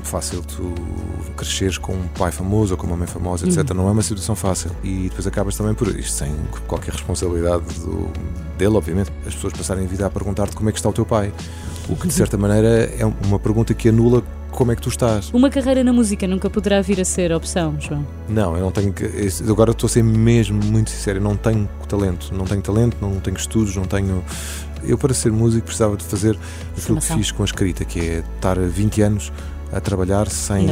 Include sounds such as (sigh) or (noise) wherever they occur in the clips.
muito fácil tu cresceres com um pai famoso ou com uma mãe famosa, etc. Uhum. Não é uma situação fácil. E depois acabas também por isto, sem qualquer responsabilidade do, dele, obviamente. As pessoas passarem a vida a perguntar-te como é que está o teu pai. O que, de certa maneira, é uma pergunta que anula como é que tu estás. Uma carreira na música nunca poderá vir a ser opção, João? Não, eu não tenho. Agora estou a ser mesmo muito sincero, eu não tenho talento. Não tenho talento, não tenho estudos, não tenho. Eu, para ser músico, precisava de fazer aquilo que fiz com a escrita, que é estar 20 anos a trabalhar sem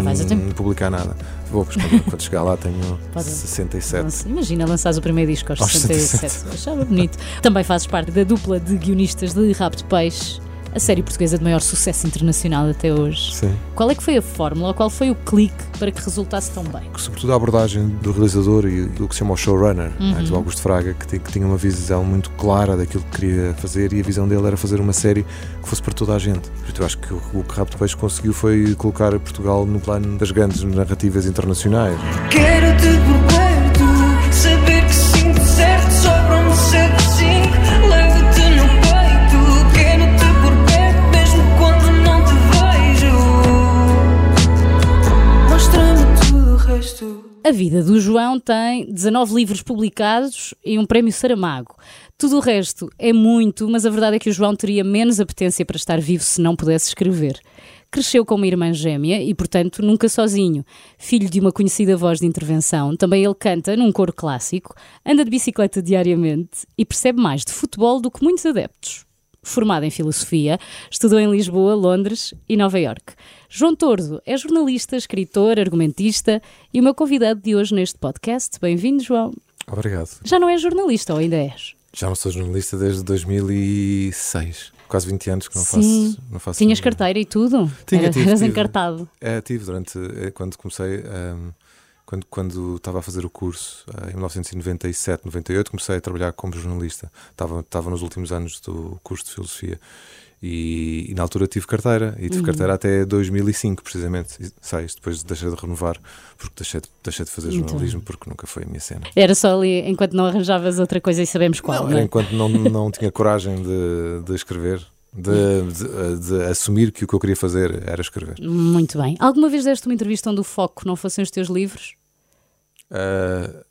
publicar nada. Vou, pois quando, quando chegar lá tenho (laughs) Pode. 67. Nossa, imagina lançares o primeiro disco aos, aos 67. 67. Achava bonito. Também fazes parte da dupla de guionistas de de Peixe a série portuguesa de maior sucesso internacional até hoje. Sim. Qual é que foi a fórmula, qual foi o clique para que resultasse tão bem? Sobretudo a abordagem do realizador e do que se chama o showrunner, uhum. né, do Augusto Fraga, que, que, tinha uma visão muito clara daquilo que queria fazer e a visão dele era fazer uma série que fosse para toda a gente. Eu acho que o, o que de Peixe conseguiu foi colocar Portugal no plano das grandes narrativas internacionais. Quero-te por A vida do João tem 19 livros publicados e um prémio Saramago. Tudo o resto é muito, mas a verdade é que o João teria menos apetência para estar vivo se não pudesse escrever. Cresceu com uma irmã gêmea e, portanto, nunca sozinho. Filho de uma conhecida voz de intervenção, também ele canta num coro clássico, anda de bicicleta diariamente e percebe mais de futebol do que muitos adeptos formado em filosofia, estudou em Lisboa, Londres e Nova York. João Tordo é jornalista, escritor, argumentista e o meu convidado de hoje neste podcast. Bem-vindo, João. Obrigado. Já não és jornalista ou ainda és? Já não sou jornalista desde 2006. Quase 20 anos que não Sim. faço. Não faço Tinhas carteira e tudo? Tinha, Era, tive, Eras tive. encartado. É, tive durante. Eh, quando comecei. Um, quando, quando estava a fazer o curso, eh, em 1997, 98, comecei a trabalhar como jornalista. Estava, estava nos últimos anos do curso de Filosofia. E, e, na altura tive carteira, e tive uhum. carteira até 2005, precisamente. Sais, depois deixei de renovar, porque deixei de, deixei de fazer jornalismo, porque nunca foi a minha cena. Era só ali enquanto não arranjavas outra coisa e sabemos qual. Não, não é? enquanto não, não tinha coragem de, de escrever. De, de, de, assumir que o que eu queria fazer era escrever. Muito bem. Alguma vez deste uma entrevista onde o foco não fossem os teus livros? Uh,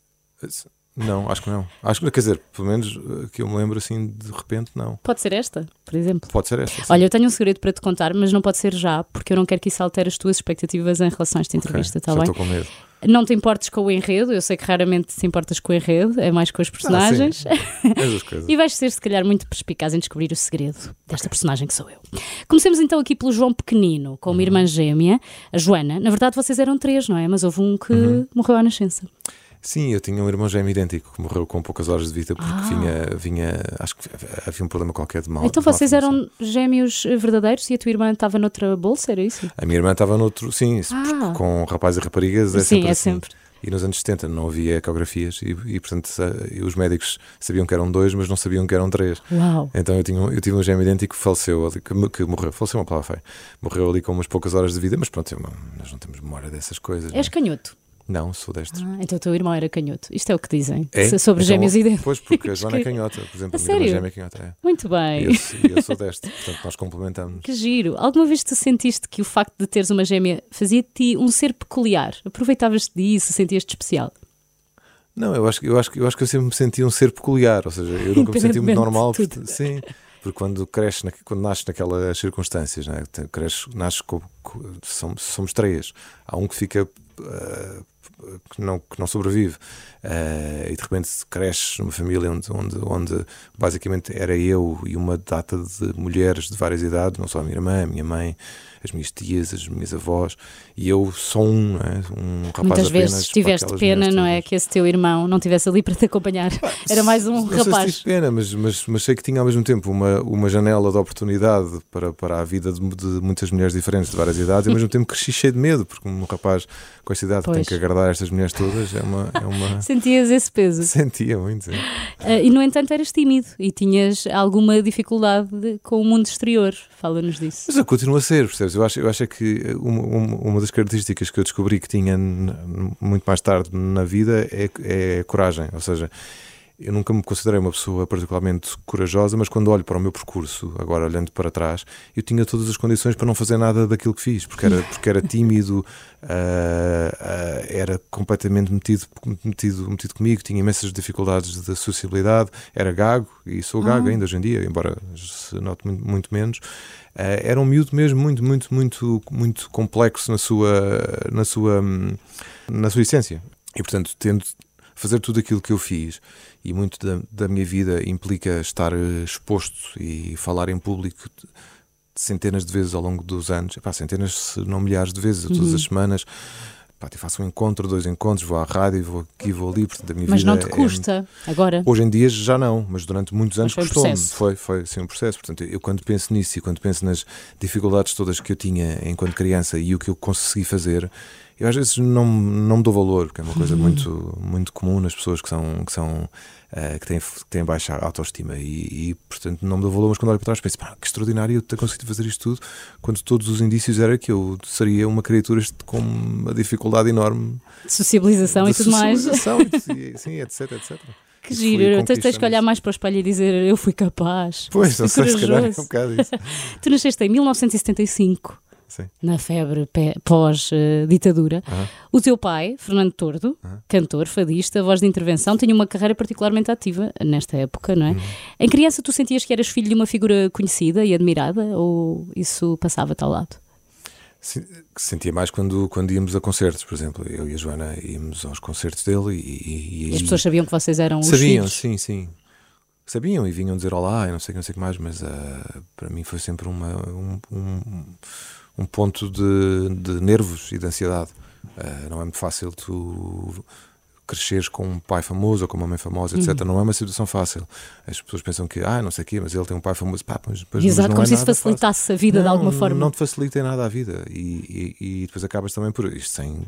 não, acho que não. Acho que, quer dizer, pelo menos eh, que eu me lembro assim de repente, não. Pode ser esta, por exemplo? Pode ser esta. Sim. Olha, eu tenho um segredo para te contar, mas não pode ser já, porque eu não quero que isso altere as tuas expectativas em relação a esta entrevista, está okay, bem? Estou com medo. Não te importes com o enredo, eu sei que raramente te importas com o enredo, é mais com os personagens. Ah, (laughs) e vais ser, se calhar, muito perspicaz em descobrir o segredo desta personagem que sou eu. Comecemos então aqui pelo João Pequenino, com uma uhum. irmã gêmea, a Joana. Na verdade, vocês eram três, não é? Mas houve um que uhum. morreu à nascença. Sim, eu tinha um irmão gêmeo idêntico que morreu com poucas horas de vida porque ah. vinha, vinha. Acho que havia um problema qualquer de mal. Então vocês eram gêmeos verdadeiros e a tua irmã estava noutra bolsa, era isso? A minha irmã estava noutro, sim, ah. com rapazes e raparigas é sim, sempre é assim. sempre. E nos anos 70 não havia ecografias e, e portanto, os médicos sabiam que eram dois, mas não sabiam que eram três. Uau. Então eu, tinha, eu tive um gêmeo idêntico que faleceu ali, que, que morreu, faleceu uma palavra feia. Morreu ali com umas poucas horas de vida, mas pronto, eu, nós não temos memória dessas coisas. És não? canhoto. Não, sou destro. Ah, então o teu irmão era canhoto. Isto é o que dizem é? sobre então, gêmeos idênticos. Pois, porque (laughs) a Joana é canhota, por exemplo. A, a sério? minha gêmea é canhota. É. Muito bem. E eu, eu, sou destro, portanto nós complementamos. Que giro. Alguma vez tu sentiste que o facto de teres uma gêmea fazia de ti um ser peculiar? Aproveitavas-te disso, sentias-te especial? Não, eu acho, eu, acho, eu acho que eu sempre me senti um ser peculiar, ou seja, eu nunca me senti muito normal. Porque, sim, porque quando cresces, quando nasces naquelas circunstâncias, né? cresces, nasces com, com, somos, somos três. Há um que fica. Uh, que não, que não sobrevive. Uh, e de repente cresces numa família onde, onde, onde basicamente era eu e uma data de mulheres de várias idades, não só a minha irmã, a minha mãe, as minhas tias, as minhas avós, e eu só um, é? um rapaz Muitas vezes tiveste pena, não é? Que esse teu irmão não tivesse ali (laughs) para te acompanhar. Ah, Era mais um não rapaz. Sei se pena, mas, mas, mas sei que tinha ao mesmo tempo uma, uma janela de oportunidade para, para a vida de, de muitas mulheres diferentes, de várias idades, e ao mesmo (laughs) tempo cresci cheio de medo, porque um rapaz com essa idade pois. tem que agradar estas mulheres todas é uma. É uma... (laughs) Sentias esse peso? Sentia muito, sim. Uh, e no entanto eras tímido e tinhas alguma dificuldade com o mundo exterior. Fala-nos disso. Mas eu continuo a ser, percebes? Eu acho, eu acho que uma, uma das características que eu descobri que tinha muito mais tarde na vida é, é coragem. Ou seja, eu nunca me considerei uma pessoa particularmente corajosa, mas quando olho para o meu percurso, agora olhando para trás, eu tinha todas as condições para não fazer nada daquilo que fiz, porque era, porque era tímido, uh, (laughs) uh, era completamente metido, metido, metido comigo, tinha imensas dificuldades de sociabilidade, era gago, e sou gago ah. ainda hoje em dia, embora se note muito, muito menos. Uh, era um miúdo mesmo muito, muito, muito, muito complexo na sua, na sua, na sua essência. E portanto, tendo fazer tudo aquilo que eu fiz e muito da, da minha vida implica estar eh, exposto e falar em público centenas de vezes ao longo dos anos, Epá, centenas, se não milhares de vezes, todas uhum. as semanas. Pá, eu faço um encontro, dois encontros, vou à rádio, vou aqui, vou ali. Portanto, a minha mas vida não te é custa é... agora? Hoje em dia já não, mas durante muitos anos custou-me. Um foi, foi sim, um processo. Portanto, eu quando penso nisso e quando penso nas dificuldades todas que eu tinha enquanto criança e o que eu consegui fazer, eu às vezes não, não me dou valor, porque é uma coisa uhum. muito, muito comum nas pessoas que são, que são uh, que, têm, que têm baixa autoestima e, e, portanto não me dou valor, mas quando olho para trás penso, pá, que extraordinário eu ter conseguido fazer isto tudo, quando todos os indícios era que eu seria uma criatura com uma dificuldade enorme de sociabilização de e tudo mais. E, sim, etc, etc. (laughs) Que giro, tu tens que olhar mais para o espelho e dizer eu fui capaz. Pois, não sei, se calhar é um bocado isso. (laughs) tu nasceste em 1975 Sim. na febre pós-ditadura. Uhum. O teu pai, Fernando Tordo, uhum. cantor, fadista, voz de intervenção, tinha uma carreira particularmente ativa nesta época, não é? Uhum. Em criança, tu sentias que eras filho de uma figura conhecida e admirada ou isso passava-te ao lado? Sentia mais quando, quando íamos a concertos, por exemplo. Eu e a Joana íamos aos concertos dele e. e, e as pessoas sabiam que vocês eram sabiam, os filhos? Sabiam, sim, sim. Sabiam e vinham dizer olá e não sei, não sei o que mais, mas uh, para mim foi sempre uma, um, um um ponto de, de nervos e de ansiedade. Uh, não é muito fácil tu cresceres com um pai famoso ou com uma mãe famosa, etc. Uhum. Não é uma situação fácil. As pessoas pensam que, ah, não sei o quê, mas ele tem um pai famoso. Pá, mas, mas, Exato, mas como é se isso facilitasse fácil. a vida não, de alguma forma. Não te facilita em nada a vida. E, e, e, depois acabas também por isto, sem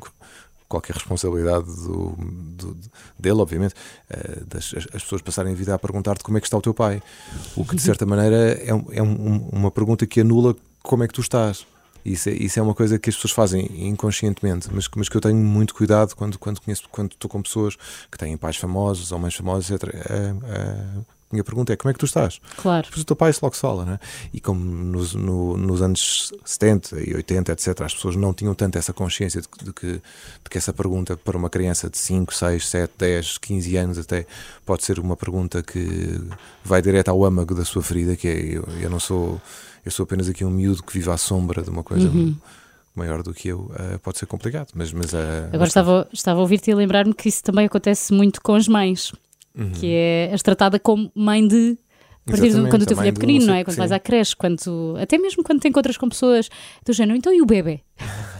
qualquer responsabilidade do, do, dele, obviamente, uh, das, as, as, pessoas passarem a vida a perguntar-te como é que está o teu pai. O que, de certa maneira, é, é um, uma pergunta que anula como é que tu estás. Isso é, isso é uma coisa que as pessoas fazem inconscientemente, mas, mas que eu tenho muito cuidado quando, quando conheço, quando estou com pessoas que têm pais famosos ou mães famosas, etc. A, a minha pergunta é como é que tu estás? Claro. Pois o teu pai se logo se fala, né? E como nos, no, nos anos 70 e 80, etc., as pessoas não tinham tanto essa consciência de, de, que, de que essa pergunta para uma criança de 5, 6, 7, 10, 15 anos até pode ser uma pergunta que vai direto ao âmago da sua ferida, que é eu, eu não sou eu sou apenas aqui um miúdo que vive à sombra de uma coisa uhum. maior do que eu, uh, pode ser complicado. Mas, mas, uh, Agora estava, estava a ouvir-te e a lembrar-me que isso também acontece muito com as mães, uhum. que é és tratada como mãe de a partir de quando o teu filho é pequenino, não é? Quando sim. vais à creche, quando, até mesmo quando te encontras com pessoas do género, então e o bebê?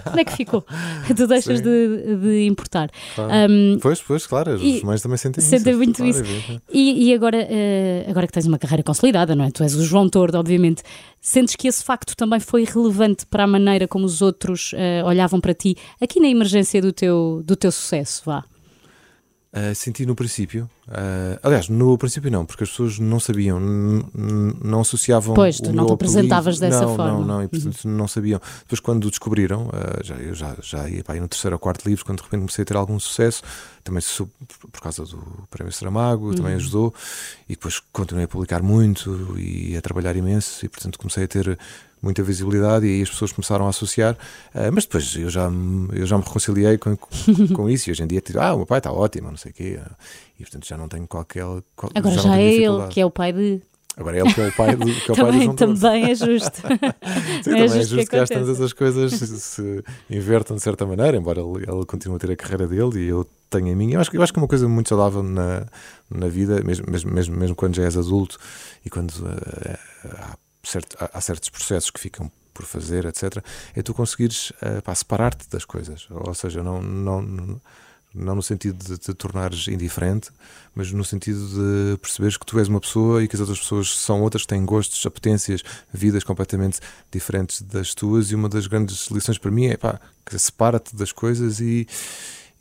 Como é que ficou? (laughs) tu deixas de, de, importar. Claro. Um, pois, pois, claro, as mães também sentem, sentem isso. muito claro, isso. É e, e, agora, uh, agora que tens uma carreira consolidada, não é? Tu és o João Tordo, obviamente. Sentes que esse facto também foi relevante para a maneira como os outros uh, olhavam para ti, aqui na emergência do teu, do teu sucesso, vá? Uh, senti no princípio. Uh, aliás, no princípio não, porque as pessoas não sabiam, não associavam. Pois, tu não te apresentavas dessa não, forma. Não, não, e portanto uhum. não sabiam. Depois, quando descobriram, uh, já, eu já, já ia para aí no terceiro ou quarto livro, quando de repente comecei a ter algum sucesso, também por causa do Prémio Saramago, uhum. também ajudou, e depois continuei a publicar muito e a trabalhar imenso, e portanto comecei a ter muita visibilidade e aí as pessoas começaram a associar. Uh, mas depois eu já, eu já me reconciliei com, com (laughs) isso e hoje em dia, ah, o meu pai está ótimo, não sei o quê. E portanto já não tenho qualquer. Qual, Agora já, já é ele que é o pai de. Agora é ele que é o pai do, que é o também, pai do João Também é justo. (laughs) (laughs) Sim, é também é justo que, que às tantas as coisas se, se, invertam de certa maneira, embora ele, ele continue a ter a carreira dele e eu tenho a minha. Eu acho, eu acho que é uma coisa muito saudável na, na vida, mesmo, mesmo, mesmo, mesmo quando já és adulto e quando uh, há certo, há certos processos que ficam por fazer, etc. É tu conseguires uh, separar-te das coisas. Ou seja, não, não, não no sentido de te tornares indiferente, mas no sentido de perceberes que tu és uma pessoa e que as outras pessoas são outras, têm gostos, apetências, vidas completamente diferentes das tuas. E uma das grandes lições para mim é pá, separa-te das coisas e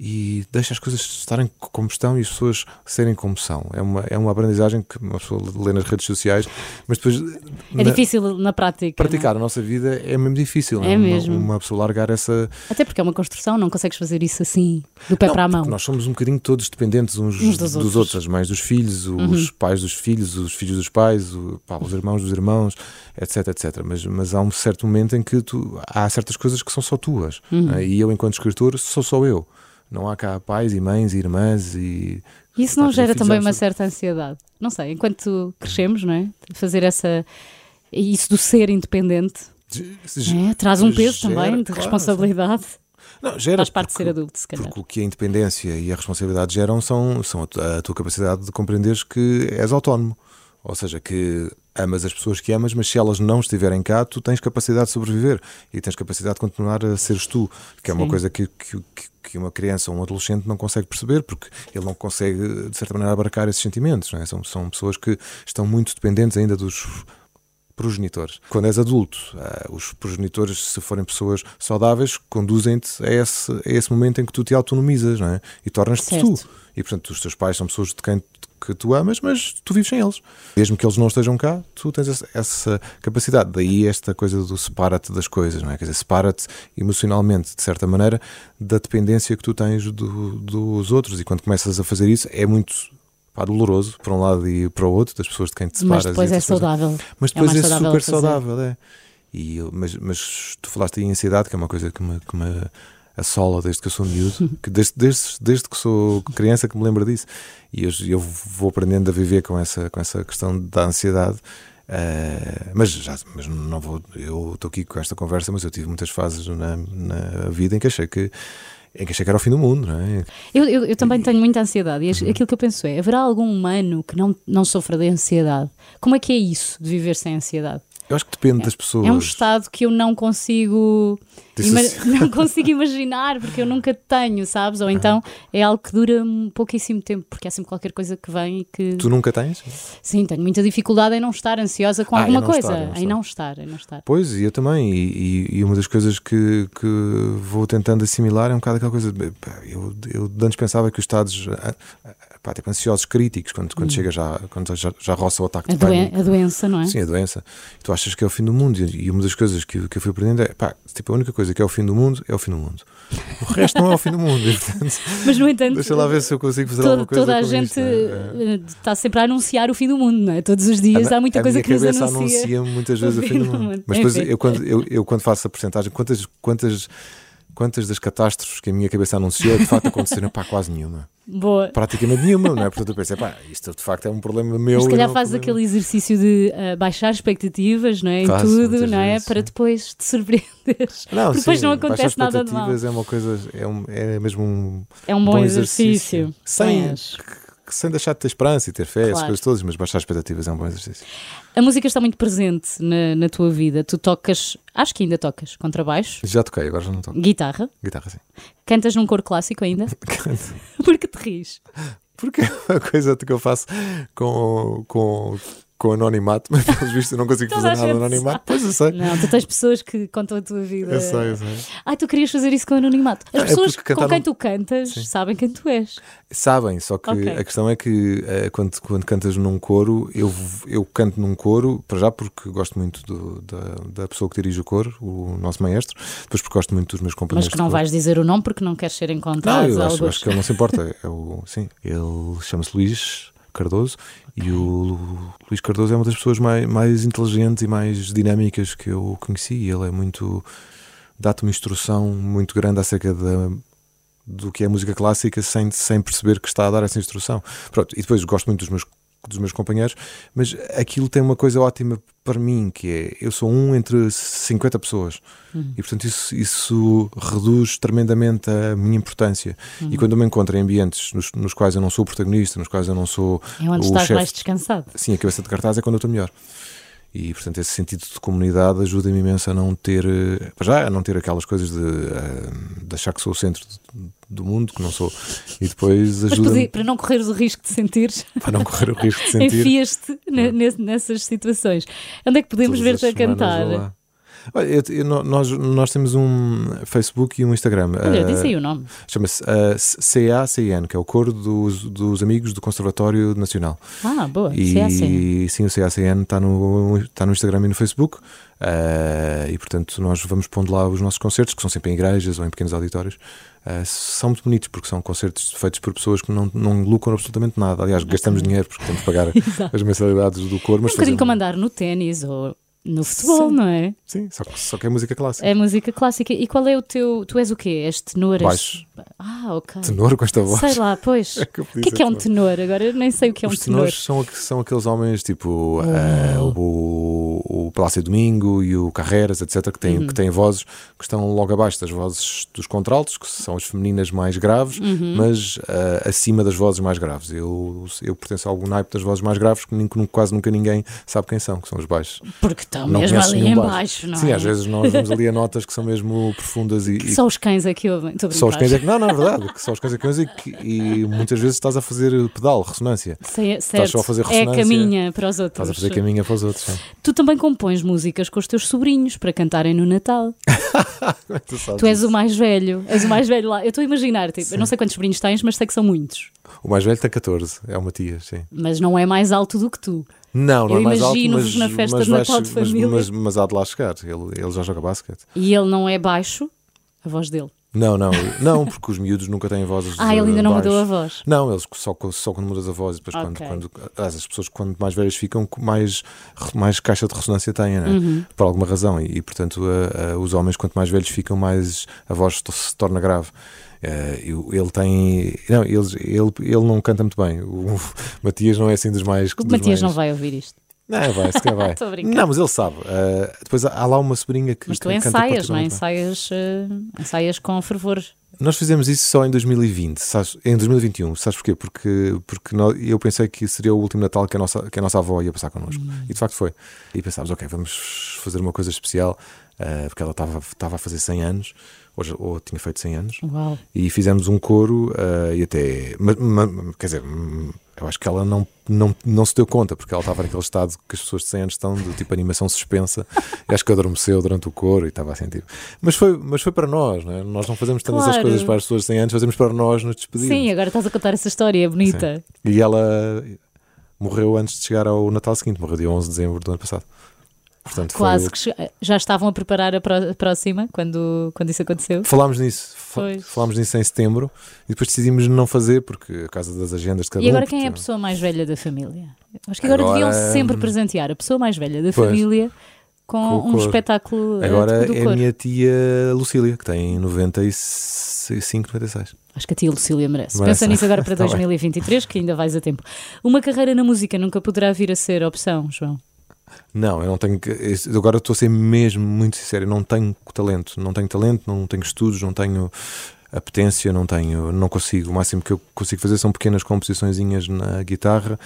e deixa as coisas estarem como estão e as pessoas serem como são. É uma, é uma aprendizagem que uma pessoa lê nas redes sociais, mas depois. É na, difícil na prática. Praticar não? a nossa vida é mesmo difícil. É, é mesmo. Uma, uma, pessoa largar essa. Até porque é uma construção, não consegues fazer isso assim, do pé não, para a mão. Nós somos um bocadinho todos dependentes uns, uns dos, dos outros. outros. as mães dos filhos, os uhum. pais dos filhos, os filhos dos pais, o, pá, os irmãos dos irmãos, etc, etc. Mas, mas há um certo momento em que tu, há certas coisas que são só tuas. Uhum. Né? E eu, enquanto escritor, sou só eu. Não há cá pais e mães e irmãs e. Isso não gera também uma certa ansiedade? Não sei, enquanto crescemos, não é? Fazer essa. Isso do ser independente é, traz um peso gera, também de claro, responsabilidade. Não, gera Faz parte porque, de ser adulto, se calhar. Porque o que a independência e a responsabilidade geram são, são a, tua capacidade de compreenderes que és autónomo. Ou seja, que amas as pessoas que amas, mas se elas não estiverem cá, tu tens capacidade de sobreviver e tens capacidade de continuar a seres tu, que é Sim. uma coisa que, que, que, uma criança ou um adolescente não consegue perceber, porque ele não consegue, de certa maneira, abarcar esses sentimentos. É? São, são pessoas que estão muito dependentes ainda dos progenitores. Quando és adulto, uh, os progenitores, se forem pessoas saudáveis, conduzem-te a esse, a esse momento em que tu te autonomizas não é? e tornas-te tu. E portanto, os teus pais são pessoas de quem que tu amas, mas tu vives sem eles. Mesmo que eles não estejam cá, tu tens essa capacidade. Daí esta coisa do separa-te das coisas, não é? Quer dizer, separa-te emocionalmente, de certa maneira, da dependência que tu tens do, dos outros. E quando começas a fazer isso, é muito pá, doloroso para um lado e para o outro, das pessoas de quem te separas. Mas depois é saudável. Mas depois é, é super saudável, é. E, mas, mas tu falaste em ansiedade, que é uma coisa que me, que me assola desde que eu sou miúdo, (laughs) que desde, desde, desde que sou criança que me lembro disso. E eu, eu vou aprendendo a viver com essa, com essa questão da ansiedade. Uh, mas já mas não vou eu estou aqui com esta conversa mas eu tive muitas fases na, na vida em que achei que em que achei que era o fim do mundo, não é? Eu, eu, eu também tenho muita ansiedade e uhum. aquilo que eu penso é: haverá algum humano que não, não sofra de ansiedade? Como é que é isso de viver sem ansiedade? Eu acho que depende é, das pessoas. É um estado que eu não consigo (laughs) não consigo imaginar porque eu nunca tenho, sabes? Ou então é algo que dura um pouquíssimo tempo, porque é sempre qualquer coisa que vem e que. Tu nunca tens? Sim, tenho muita dificuldade em não estar ansiosa com ah, alguma coisa. Estar, não em não estar, em não estar. Pois, e eu também. E, e, uma das coisas que, que vou tentando assimilar é um bocado aquela coisa. Eu, eu antes pensava que os estados pá, tipo ansiosos críticos, quando, quando hum. chega já, quando já, já roça o ataque a de doen A doença, não é? Sim, a doença. E tu achas que é o fim do mundo. E uma das coisas que, que eu fui aprendendo é, pá, tipo, a única coisa que é o fim do mundo é o fim do mundo. O resto não é o fim do mundo. E, (laughs) portanto, Mas, no entanto, deixa lá ver se eu consigo fazer alguma coisa. Toda a gente isto, é? está sempre a anunciar o fim do mundo, não é? Todos os dias a, há muita coisa que nos anuncia. anuncia muitas vezes o fim, do mundo. mundo. Mas depois, eu quando, eu, eu quando faço a porcentagem, quantas. quantas quantas das catástrofes que a minha cabeça anunciou de facto aconteceram? Pá, quase nenhuma. Boa. Praticamente nenhuma, não é? Portanto, eu pensei, pá, isto de facto é um problema meu. Se calhar faz aquele exercício de uh, baixar expectativas, não é? Em tudo, não é? Vezes, para depois te surpreenderes. Não, Porque depois não acontece nada de mal. é uma coisa, é, um, é mesmo um, é um bom, bom exercício. exercício. Sem, sem deixar de ter esperança e ter fé, claro. essas coisas todas, mas baixar expectativas é um bom exercício. A música está muito presente na, na, tua vida. Tu tocas, acho que ainda tocas, contrabaixo. Já toquei, agora já não toco. Guitarra. Guitarra, sim. Cantas num coro clássico ainda? (laughs) Canto. Porque te ris? Porque é uma coisa que eu faço com, com com anonimato, (laughs) mas pelos vistos eu não consigo fazer nada anonimato. Pois eu sei. Não, tu tens pessoas que contam a tua vida. Eu sei, eu sei. Ai, tu querias fazer isso com anonimato. As é pessoas com quem tu cantas Sim. sabem quem tu és. Sabem, só que okay. a questão é que uh, quando, quando cantas num coro, eu, eu canto num coro, para já porque gosto muito do, da, da pessoa que dirige o coro, o nosso maestro, depois porque gosto muito dos meus companheiros. Mas que não vais dizer o nome porque não queres ser encontrado. Não, eu acho, acho, que ele não se importa. É sim, ele chama-se Luís Cardoso e o Luís Cardoso é uma das pessoas mais, mais inteligentes e mais dinâmicas que eu conheci. Ele é muito. dá-te uma instrução muito grande acerca da, do que é música clássica sem, sem perceber que está a dar essa instrução. Pronto, e depois gosto muito dos meus dos meus companheiros, mas aquilo tem uma coisa ótima para mim, que é eu sou um entre 50 pessoas uhum. e portanto isso, isso reduz tremendamente a minha importância. Uhum. E quando eu me encontro em ambientes nos, nos, quais eu não sou o protagonista, nos quais eu não sou é onde o estás mais descansado. Sim, a cabeça de cartaz é quando eu estou melhor. E, portanto, esse sentido de comunidade ajuda-me imenso a não ter, eh, já, a não ter aquelas coisas de, eh, de achar que sou o centro do mundo, que não sou. E depois ajuda Para não correres o risco de sentir. Para não correr o risco de sentir. Enfias-te nessas situações. Onde é que podemos ver-te a cantar? Olha, eu, eu, nós, nós temos um Facebook e um Instagram. Olha, uh, disse aí o nome. Chama-se uh, CACN, que é o Coro dos, dos Amigos do Conservatório Nacional. Ah, boa. E CACN. sim, o CACN está no, está no Instagram e no Facebook. Uh, e portanto, nós vamos pondo lá os nossos concertos, que são sempre em igrejas ou em pequenos auditórios. Uh, são muito bonitos porque são concertos feitos por pessoas que não, não lucram absolutamente nada. Aliás, gastamos dinheiro porque temos de pagar (laughs) as mensalidades do coro. Mas um bocadinho como andar no ténis ou no futebol, Sim. não é? Sim, só, só que é música clássica. É música clássica. E qual é o teu. Tu és o quê? És tenor? Baixo. Ah, ok. Tenor com esta voz? Sei lá, pois. (laughs) É que o que é, que é um tenor? Agora eu nem sei o que é Os um tenor. Os tenores são, são aqueles homens tipo oh. uh, o, o Palácio Domingo e o Carreras, etc., que têm, uhum. que têm vozes que estão logo abaixo das vozes dos contraltos, que são as femininas mais graves, uhum. mas uh, acima das vozes mais graves. Eu, eu pertenço a algum naipe das vozes mais graves que quase nunca ninguém sabe quem são, que são os baixos. Porque estão não mesmo ali em baixo, não Sim, é? às vezes nós vamos ali a notas que são mesmo profundas e. Que só os cães é que ouvem. Só os cães é que. Não, não, é verdade. Que só os cães é que ouvem e, e muitas vezes estás a fazer pedal, ressonância. Certo. Estás só a fazer ressonância. É caminha para os outros. Estás a fazer caminha para os outros. Sim. Tu também compões músicas com os teus sobrinhos para cantarem no Natal. É (laughs) tu, tu és o mais velho. És o mais velho lá. Eu estou a imaginar, tipo, eu não sei quantos sobrinhos tens, mas sei que são muitos. O mais velho tem 14, é o Matias, sim. Mas não é mais alto do que tu. Não, não eu é mais alto, mas, na festa mas, de Natal de família. Mas, mas, mas, há de lá chegar, ele, ele já joga basquete. E ele não é baixo, a voz dele. Não, não, não, porque os miúdos nunca têm vozes. Ah, ele ainda não mudou a voz. Não, eles só, só quando mudas a voz e depois okay. quando, quando as pessoas quando mais velhas ficam, mais, mais caixa de ressonância têm, né? Uhum. por alguma razão. E, e portanto, a, a, os homens, quanto mais velhos ficam, mais a voz se torna grave. Uh, ele tem. Não, ele, ele, ele não canta muito bem. O (laughs) Matias não é assim dos mais. O dos Matias mais... não vai ouvir isto. Não, vai, se vai. (laughs) não, mas ele sabe. Uh, depois há, há, lá uma sobrinha que. Mas tu ensaias, não é? Ensaias, uh, ensaias com fervor. Nós fizemos isso só em 2020, sabes? em 2021. Sabes porquê? Porque, porque nós, eu pensei que seria o último Natal que a nossa, que a nossa avó ia passar connosco. Hum. E de facto foi. E pensámos, ok, vamos fazer uma coisa especial, uh, porque ela estava a fazer 100 anos ou, ou tinha feito 100 anos, Uau. e fizemos um coro uh, e até, mas, quer dizer, eu acho que ela não, não, não se deu conta, porque ela estava naquele estado que as pessoas de 100 anos estão, de tipo animação suspensa, e acho que adormeceu durante o coro e estava a sentir. Mas foi, mas foi para nós, não é? nós não fazemos tantas claro. as coisas para as pessoas de 100 anos, fazemos para nós nos despedirmos. Sim, agora estás a contar essa história, é bonita. Sim. E ela morreu antes de chegar ao Natal seguinte, morreu dia 11 de dezembro do ano passado. Portanto, Quase que já estavam a preparar a próxima quando, quando isso aconteceu. Falámos nisso, falámos nisso em setembro e depois decidimos não fazer porque a causa das agendas de cada E agora um, quem é a pessoa mais velha da família? Acho que agora, agora deviam sempre presentear a pessoa mais velha da pois, família com, com um espetáculo. Agora é a minha tia Lucília, que tem 95, 96. Acho que a tia Lucília merece. merece. Pensa nisso agora para (laughs) 2023, que ainda vais a tempo. Uma carreira na música nunca poderá vir a ser opção, João. Não, eu não tenho. Agora estou a ser mesmo muito sincero. Eu não tenho talento. Não tenho talento, não tenho estudos, não tenho apetência, não tenho. Não consigo. O máximo que eu consigo fazer são pequenas composiçõezinhas na guitarra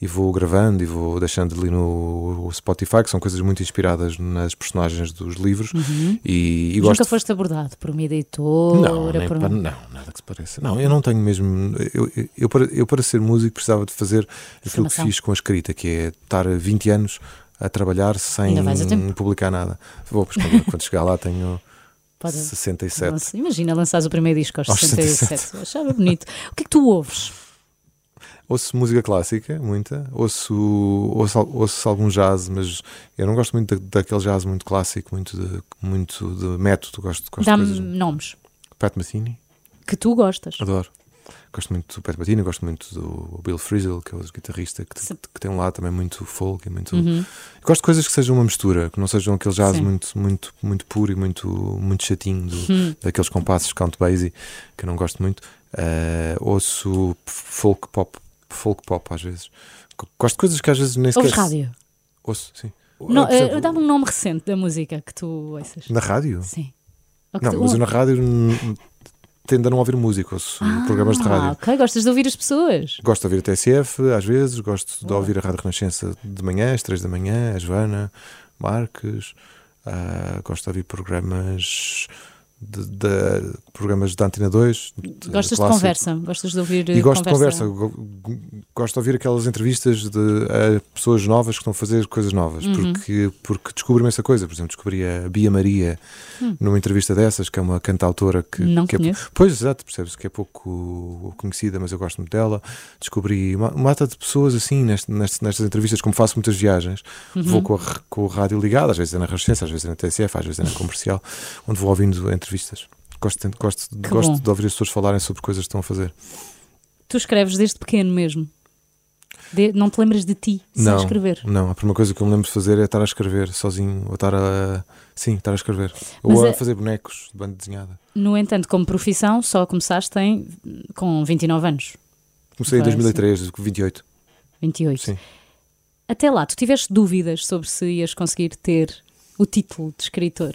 e vou gravando e vou deixando ali no Spotify, que são coisas muito inspiradas nas personagens dos livros. Uhum. E, e gosto... Nunca foste abordado por uma editora? Não, nem por... para, não, nada que se pareça. Não, eu não tenho mesmo. Eu, eu, eu, para, eu, para ser músico, precisava de fazer aquilo que fiz com a escrita, que é estar 20 anos a trabalhar sem publicar nada. Vou, pois, quando, quando chegar lá tenho (laughs) Pode... 67. Nossa, imagina lançares o primeiro disco aos, aos 67. 67. Achava bonito. O que é que tu ouves? Ouço música clássica, muita. Ouço, ouço, ouço algum jazz, mas eu não gosto muito da, daquele jazz muito clássico, muito de, muito de método. Gosto, gosto Dá-me nomes. Pat Metheny. Que tu gostas. Adoro. Gosto muito do Pat Metheny, gosto muito do Bill Frisell, que é o guitarrista que, que tem um lado também muito folk e muito. Uhum. Gosto de coisas que sejam uma mistura, que não sejam aquele jazz muito, muito, muito puro e muito, muito chatinho, do, uhum. daqueles compassos count basie, que eu não gosto muito. Uh, ouço folk pop, folk pop às vezes. Gosto de coisas que às vezes nem sequer. Ouves rádio? Ouço, sim. Não, uh, Dá-me um nome recente da música que tu ouças. Na rádio? Sim. Não, tu... mas eu na rádio tendo a não ouvir músicos, ah, programas de rádio. Ok, gostas de ouvir as pessoas? Gosto de ouvir a TSF, às vezes, gosto de ouvir a Rádio Renascença de manhã, às três da manhã, a Joana, Marques, uh, gosto de ouvir programas de, de, programas da Antena 2. De, Gostas de, conversa? Gostas de ouvir E gosto conversa. de conversa. Gosto de ouvir aquelas entrevistas de pessoas novas que estão a fazer coisas novas, uhum. porque, porque descobri essa coisa. Por exemplo, descobri a Bia Maria hum. numa entrevista dessas, que é uma cantautora que. Não que é, Pois, exato, percebes que é pouco conhecida, mas eu gosto muito dela. Descobri uma, uma de pessoas assim nestas, nestas entrevistas, como faço muitas viagens, uhum. vou com, a, com o rádio ligado, às vezes é na Resistência, às vezes é na TSF, às vezes é na comercial, onde vou ouvindo entrevistas. Gosto, gosto, gosto de ouvir as pessoas falarem sobre coisas que estão a fazer. Tu escreves desde pequeno mesmo? De, não te lembras de ti sem não, escrever? Não, a primeira coisa que eu me lembro de fazer é estar a escrever sozinho, ou estar a. Sim, estar a escrever. Mas ou a, a fazer bonecos de banda desenhada. No entanto, como profissão, só começaste em, com 29 anos. Comecei em 2003, com 28. 28. Sim. Até lá, tu tiveste dúvidas sobre se ias conseguir ter o título de escritor?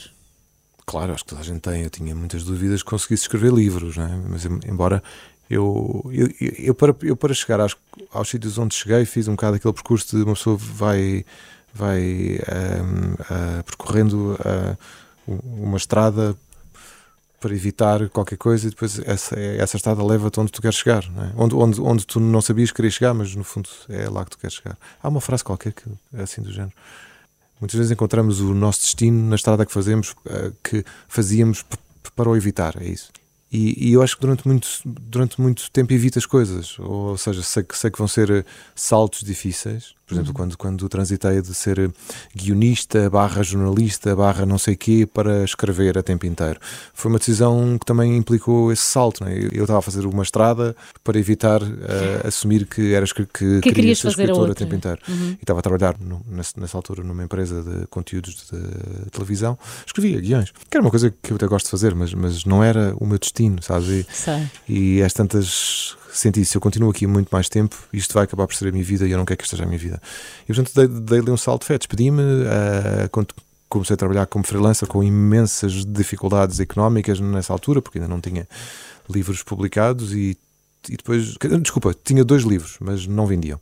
Claro, acho que toda a gente tem. Eu tinha muitas dúvidas que conseguisse escrever livros, não é? mas embora eu, eu, eu, para, eu para chegar aos, aos sítios onde cheguei fiz um bocado aquele percurso de uma pessoa vai, vai um, uh, percorrendo uh, uma estrada para evitar qualquer coisa e depois essa, essa estrada leva-te onde tu queres chegar, é? onde, onde, onde tu não sabias que querias chegar, mas no fundo é lá que tu queres chegar. Há uma frase qualquer que é assim do género. Muitas vezes encontramos o nosso destino na estrada que fazemos, eh, que fazíamos para o evitar, é isso. E, e, eu acho que durante muito, durante muito tempo evito as coisas, ou, seja, sei que, sei que vão ser saltos difíceis, por exemplo, uhum. quando, quando transitei de ser guionista, barra jornalista, barra não sei quê, para escrever a tempo inteiro. Foi uma decisão que também implicou esse salto. Né? Eu, estava a fazer uma estrada para evitar uh, assumir que, era, que, que, que queria ser escritor a, a tempo inteiro. Uhum. E estava a trabalhar no, nessa, nessa, altura numa empresa de conteúdos de televisão. Escrevia guiões, que era uma coisa que eu até gosto de fazer, mas, mas não era o meu destino, sabes? E, e às tantas senti se eu continuo aqui muito mais tempo, isto vai acabar por ser a minha vida e eu não quero que esteja a minha vida. E portanto dei-lhe dei um salto de fé, despedi-me, uh, comecei a trabalhar como freelancer com imensas dificuldades económicas nessa altura, porque ainda não tinha livros publicados e, e depois, desculpa, tinha dois livros, mas não vendiam.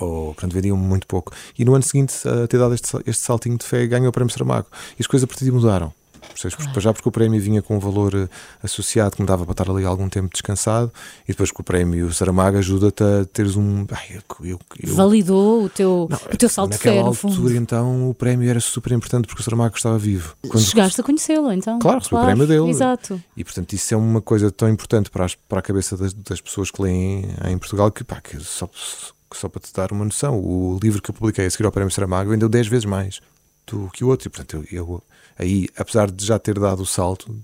Ou, portanto, vendiam muito pouco. E no ano seguinte, a ter dado este, este saltinho de fé, ganhou o Prémio Saramago. E as coisas a partir de mudaram. Percebes? Claro. Já porque o prémio vinha com um valor eh, associado que me dava para estar ali algum tempo descansado e depois que o prémio Saramago ajuda-te a teres um. Ai, eu, eu, eu... Validou o teu, não, o teu salto de fé. Naquela altura, então, o prémio era super importante porque o Saramago estava vivo. Quando... Chegaste a conhecê-lo, então. Claro, claro, o prémio dele. Exato. E portanto, isso é uma coisa tão importante para, as, para a cabeça das, das pessoas que leem em Portugal que, pá, que só, só para te dar uma noção, o livro que eu publiquei a seguir ao prémio Saramago vendeu 10 vezes mais do que o outro. E portanto, eu, eu aí, apesar de já ter dado o salto,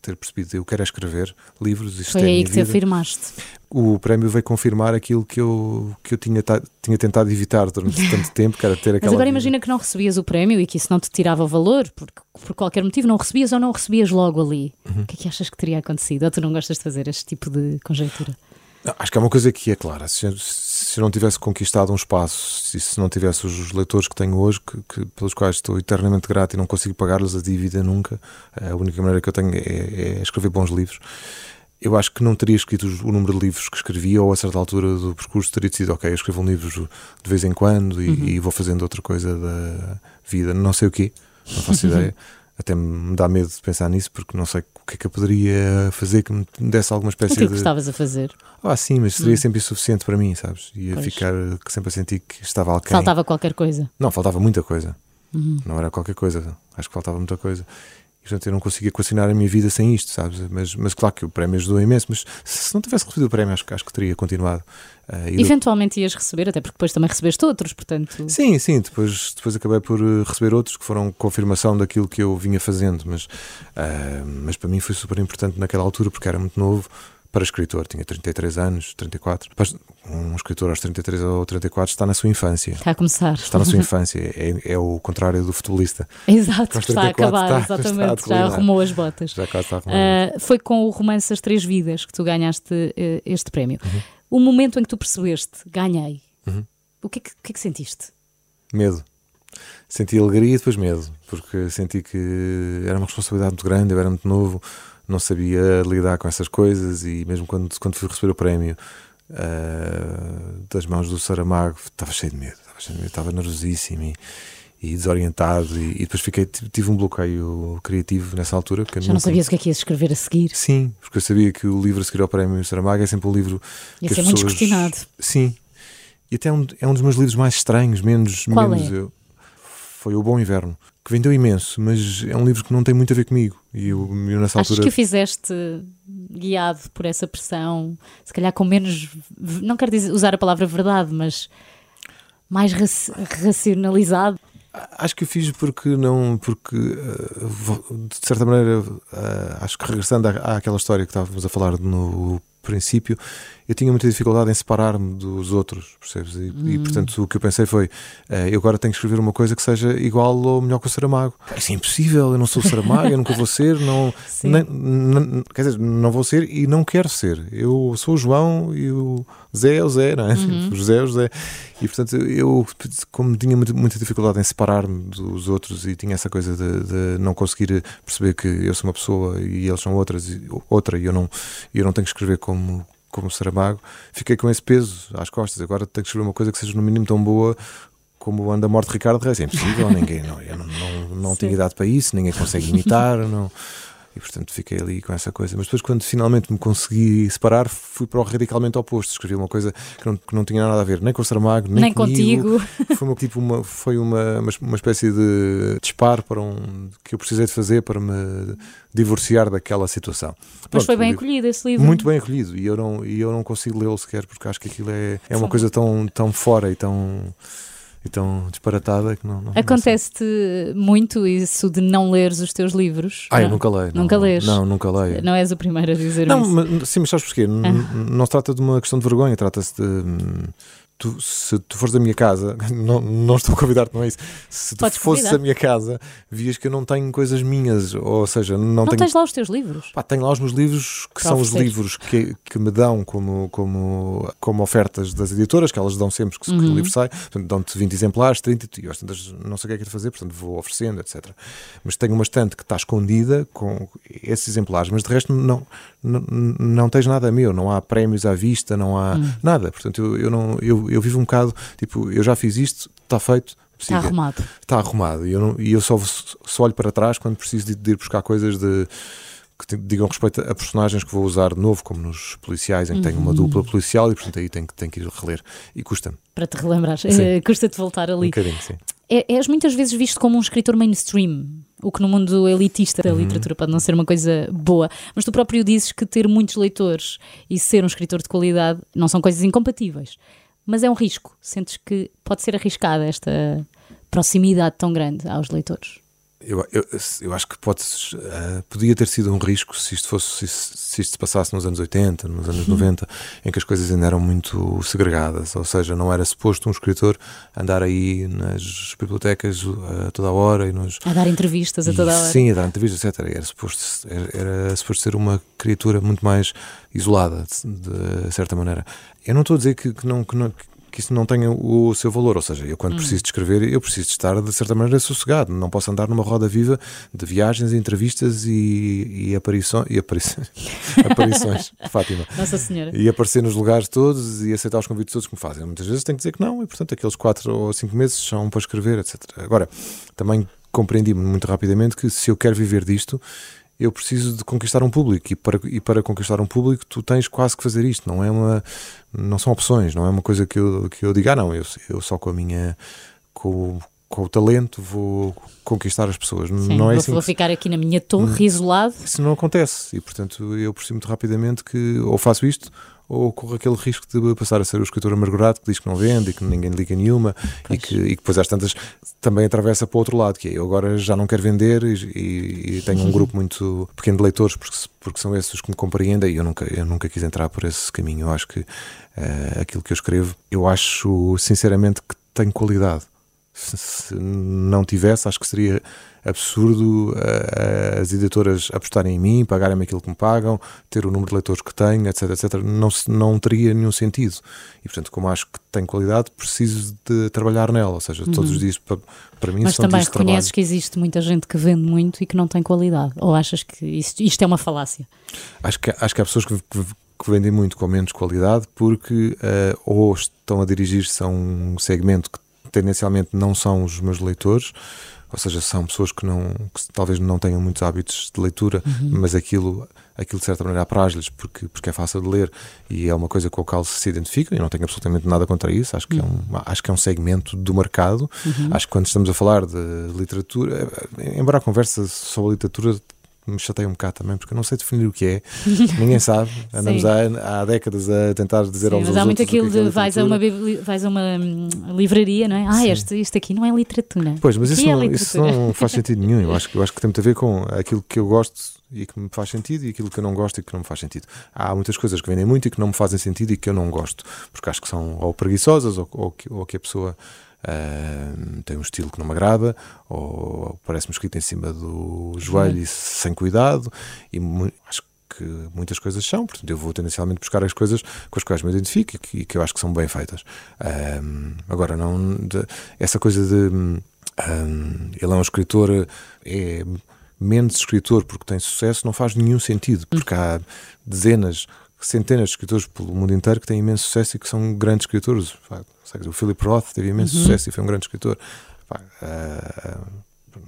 ter percebido eu quero escrever livros. Isto Foi é aí que vida. te afirmaste. O prémio veio confirmar aquilo que eu, que eu tinha, tinha tentado evitar durante tanto tempo, que era ter (laughs) aquela. Mas agora imagina que não recebias o prémio e que isso não te tirava valor, porque por qualquer motivo não recebias ou não recebias logo ali. Uhum. O que é que achas que teria acontecido? Ou tu não gostas de fazer este tipo de conjectura? Acho que é uma coisa que é clara. Se, se eu não tivesse conquistado um espaço, e se não tivesse os leitores que tenho hoje, que, que pelos quais estou eternamente grato e não consigo pagar-lhes a dívida nunca, a única maneira que eu tenho é, é, escrever bons livros. Eu acho que não teria escrito o número de livros que escrevia, ou a certa altura do percurso teria decidido, ok, eu escrevo um livro de vez em quando e, uhum. e vou fazendo outra coisa da vida, não sei o quê, não faço ideia. Até me dá medo de pensar nisso, porque não sei o que é que eu poderia fazer que me desse alguma espécie de. O que é que gostavas a fazer? Ah, sim, mas seria hum. sempre insuficiente para mim, sabes? Ia pois. ficar sempre a sentir que estava alquém. Faltava qualquer coisa? Não, faltava muita coisa. Uhum. Não era qualquer coisa, acho que faltava muita coisa. E, portanto, eu não conseguia equacionar a minha vida sem isto, sabes? Mas, mas claro que o prémio ajudou imenso. Mas se não tivesse recebido o prémio, acho, acho que teria continuado. Uh, Eventualmente ias receber, até porque depois também recebeste outros, portanto. Sim, sim, depois, depois acabei por eh, receber outros que foram confirmação daquilo que eu vinha fazendo, mas, uh, mas para mim foi super importante naquela altura porque era muito novo para escritor, tinha 33 anos, 34. Um escritor aos 33 ou 34 está na sua infância. Está a começar. Está na sua (laughs) infância. É, é o contrário do futebolista. Exato, está a acabar, está, exatamente. Está já arrumou as botas. Já quase está a arrumar. Uh, foi com o romance As Três Vidas que tu ganhaste uh, este prémio. Uhum. O momento em que tu percebeste, ganhei, uhum. o que é que, que, é que sentiste? Medo. Senti alegria e depois medo, porque senti que era uma responsabilidade muito grande, eu era muito novo não sabia lidar com essas coisas e mesmo quando, quando fui receber o prémio uh, das mãos do Saramago estava cheio de medo, estava, cheio de medo, estava nervosíssimo e, e desorientado e, e, depois fiquei tive um bloqueio criativo nessa altura já nunca... não sabias o que é que ias escrever a seguir sim porque eu sabia que o livro a seguir ao prémio Saramago é sempre um livro Ia que ser as muito pessoas questionado sim e até é um, é um dos meus livros mais estranhos menos Qual menos é? eu foi o Bom Inverno que vendeu imenso mas é um livro que não tem muito a ver comigo. E eu, eu nessa Achas altura que o fizeste guiado por essa pressão se calhar com menos não quero dizer, usar a palavra verdade mas mais raci racionalizado? Acho que o fiz porque não, porque uh, de certa maneira, uh, acho que regressando à, àquela história que estávamos a falar no princípio, eu tinha muita dificuldade em separar-me dos outros, percebes? E, Hum. e, portanto o que eu pensei foi: uh, eu agora tenho que escrever uma coisa que seja igual ou melhor que o Saramago. Isso é impossível, eu não sou o Saramago, eu nunca vou ser, não, (laughs) nem, nem- quer dizer, não vou ser e não quero ser. Eu sou o João e o Zé é o Zé, não é? Uhum. (laughs) O José é o José. E portanto, eu, como tinha muita dificuldade em separar-me dos outros e tinha essa coisa de, de não conseguir perceber que eu sou uma pessoa e eles são outras, outra e eu não, e eu não tenho que escrever como, como Saramago, fiquei com esse peso às costas. Agora tenho que escrever uma coisa que seja no mínimo tão boa como anda a morte Ricardo Reis. É impossível, (laughs) ninguém, não, eu não, não, não tenho idade para isso, ninguém consegue imitar, (laughs) não. E portanto fiquei ali com essa coisa. Mas depois, quando finalmente me consegui separar, fui para o radicalmente oposto. Escrevi uma coisa que não, que não tinha nada a ver nem com o Saramago, nem, nem comigo. contigo (laughs) Foi, uma, tipo uma, foi uma, uma, espécie de disparo para um, que eu precisei de fazer para me divorciar daquela situação. mas Pronto, foi o bem livro- acolhido esse livro Muito bem acolhido e eu não, e eu não consigo lê-lo sequer porque acho que aquilo é, é uma coisa tão, tão fora e tão, e tão disparatada que não. não não acontece-te muito isso de não leres os teus livros Ah, eu não? nunca leio. não, Nunca lês? Não, nunca leio. não és o primeiro a dizer Não, isso mas, sim, mas sabes porquê? Ah. Não se trata de uma questão de vergonha, trata-se de. hum, Tu, se tu fores da minha casa, (laughs) não, não estou a convidar-te, não é isso. Se tu Podes fosses da minha casa, vias que eu não tenho coisas minhas, ou seja, não, não tenho. tens lá os teus livros Pá, tenho lá os meus livros, que Para são os oferecer. livros que, que me dão como, como, como ofertas das editoras, que elas dão sempre que, que Uhum. o livro sai. Dão-te 20 exemplares, 30, e eu não sei o que é que é de fazer, portanto vou oferecendo, etc. Mas tenho uma estante que está escondida com esses exemplares, mas de resto não, não, não tens nada meu, não há prémios à vista, não há Hum. nada. Portanto, eu, eu, não, eu, eu vivo um bocado, tipo, eu já fiz isto, está feito. está arrumado está arrumado e eu, não- e eu só, só olho para trás quando preciso de, de ir buscar coisas de, que digam respeito a personagens que vou usar de novo, como nos policiais, em que tenho uma Uhum. dupla policial e portanto aí tenho, que- tenho que ir reler. E custa-me para te. Eh, (laughs) custa-te voltar um ali bocadinho, sim. É- és muitas vezes visto como um escritor mainstream, o que no mundo elitista da Uhum. literatura pode não ser uma coisa boa, mas tu próprio dizes que ter muitos leitores e ser um escritor de qualidade não são coisas incompatíveis, mas é um risco. Sentes que pode ser arriscada esta proximidade tão grande aos leitores? Eu, eu, eu acho que pode, eh, podia ter sido um risco se isto, fosse, se, se isto se passasse nos anos 80, nos anos 90, em que as coisas ainda eram muito segregadas, ou seja, não era suposto um escritor andar aí nas bibliotecas a toda a hora e nos, A dar entrevistas a toda a hora. Sim, a dar entrevistas, etc. Era suposto, era, era suposto ser uma criatura muito mais isolada, de, de certa maneira. Eu não estou a dizer que, que não, que, não, que isso não tenha o seu valor, ou seja, eu quando preciso de escrever, eu preciso de estar, de certa maneira, sossegado. Não posso andar numa roda viva de viagens, entrevistas e, e aparições. E (laughs) aparições, aparições, (laughs) Fátima. Nossa Senhora. E aparecer nos lugares todos e aceitar os convites todos que me fazem. Muitas vezes tenho que dizer que não, e portanto aqueles quatro ou cinco meses são para escrever, etc. Agora, também compreendi muito rapidamente que se eu quero viver disto, eu preciso de conquistar um público e para, e para conquistar um público tu tens quase que fazer isto, não é uma não são opções, não é uma coisa que eu, que eu diga, ah não, eu, eu só com a minha com, o- com o talento vou conquistar as pessoas. Sim, não é vou, assim vou que- ficar aqui na minha torre, isolado. isso não acontece e portanto eu percebo muito rapidamente que ou faço isto ou corro aquele risco de passar a ser o escritor amargurado que diz que não vende e que ninguém liga nenhuma e que, e que depois às tantas também atravessa para o outro lado, que é eu agora já não quero vender e, e- tenho um grupo muito pequeno de leitores porque, porque são esses os que me compreendem e eu nunca, eu nunca quis entrar por esse caminho. Eu acho que eh, aquilo que eu escrevo, eu acho sinceramente que tem qualidade. Se, se não tivesse, acho que seria absurdo eh, as editoras apostarem em mim, pagarem-me aquilo que me pagam, ter o número de leitores que tenho, etc, etc. Não, não teria nenhum sentido. E, portanto, como acho que tem qualidade, preciso de trabalhar nela. Ou seja, todos os dias, para, para mim, Mas são também dias de trabalho. reconheces que existe muita gente que vende muito e que não tem qualidade. Ou achas que isto, isto é uma falácia? Acho que, acho que há pessoas que, que, que vendem muito com menos qualidade porque eh, ou estão a dirigir-se a um segmento que tendencialmente não são os meus leitores, ou seja, são pessoas que, não, que talvez não tenham muitos hábitos de leitura, uhum. mas aquilo, aquilo de certa maneira apraz-lhes porque, porque é fácil de ler e é uma coisa com a qual se identificam. E não tenho absolutamente nada contra isso. Acho que, uhum. é, um, acho que é um segmento do mercado. Uhum. Acho que quando estamos a falar de literatura, embora a conversa sobre a literatura me chateia um bocado também, porque eu não sei definir o que é, (laughs) ninguém sabe. Andamos há, há, décadas a tentar dizer Sim, aos mas há muito aquilo é de vais, a uma, vais a uma livraria, não é? Ah, este, este aqui não é literatura. Pois, mas isso, é não, isso não faz (laughs) sentido nenhum. Eu acho, eu acho que tem muito a ver com aquilo que eu gosto e que me faz sentido e aquilo que eu não gosto e que não me faz sentido. Há muitas coisas que vendem muito e que não me fazem sentido e que eu não gosto, porque acho que são ou preguiçosas ou, ou, que, ou que a pessoa Uh, tem um estilo que não me agrada, ou parece-me escrito em cima do joelho e sem cuidado, e acho que muitas coisas são, portanto eu vou tendencialmente buscar as coisas com as quais me identifico e que, que eu acho que são bem feitas. Uh, agora, não de, essa coisa de um, ele é um escritor, é menos escritor porque tem sucesso, não faz nenhum sentido, porque há dezenas, centenas de escritores pelo mundo inteiro que têm imenso sucesso e que são grandes escritores. O Philip Roth teve imenso uhum. sucesso e foi um grande escritor. Uh,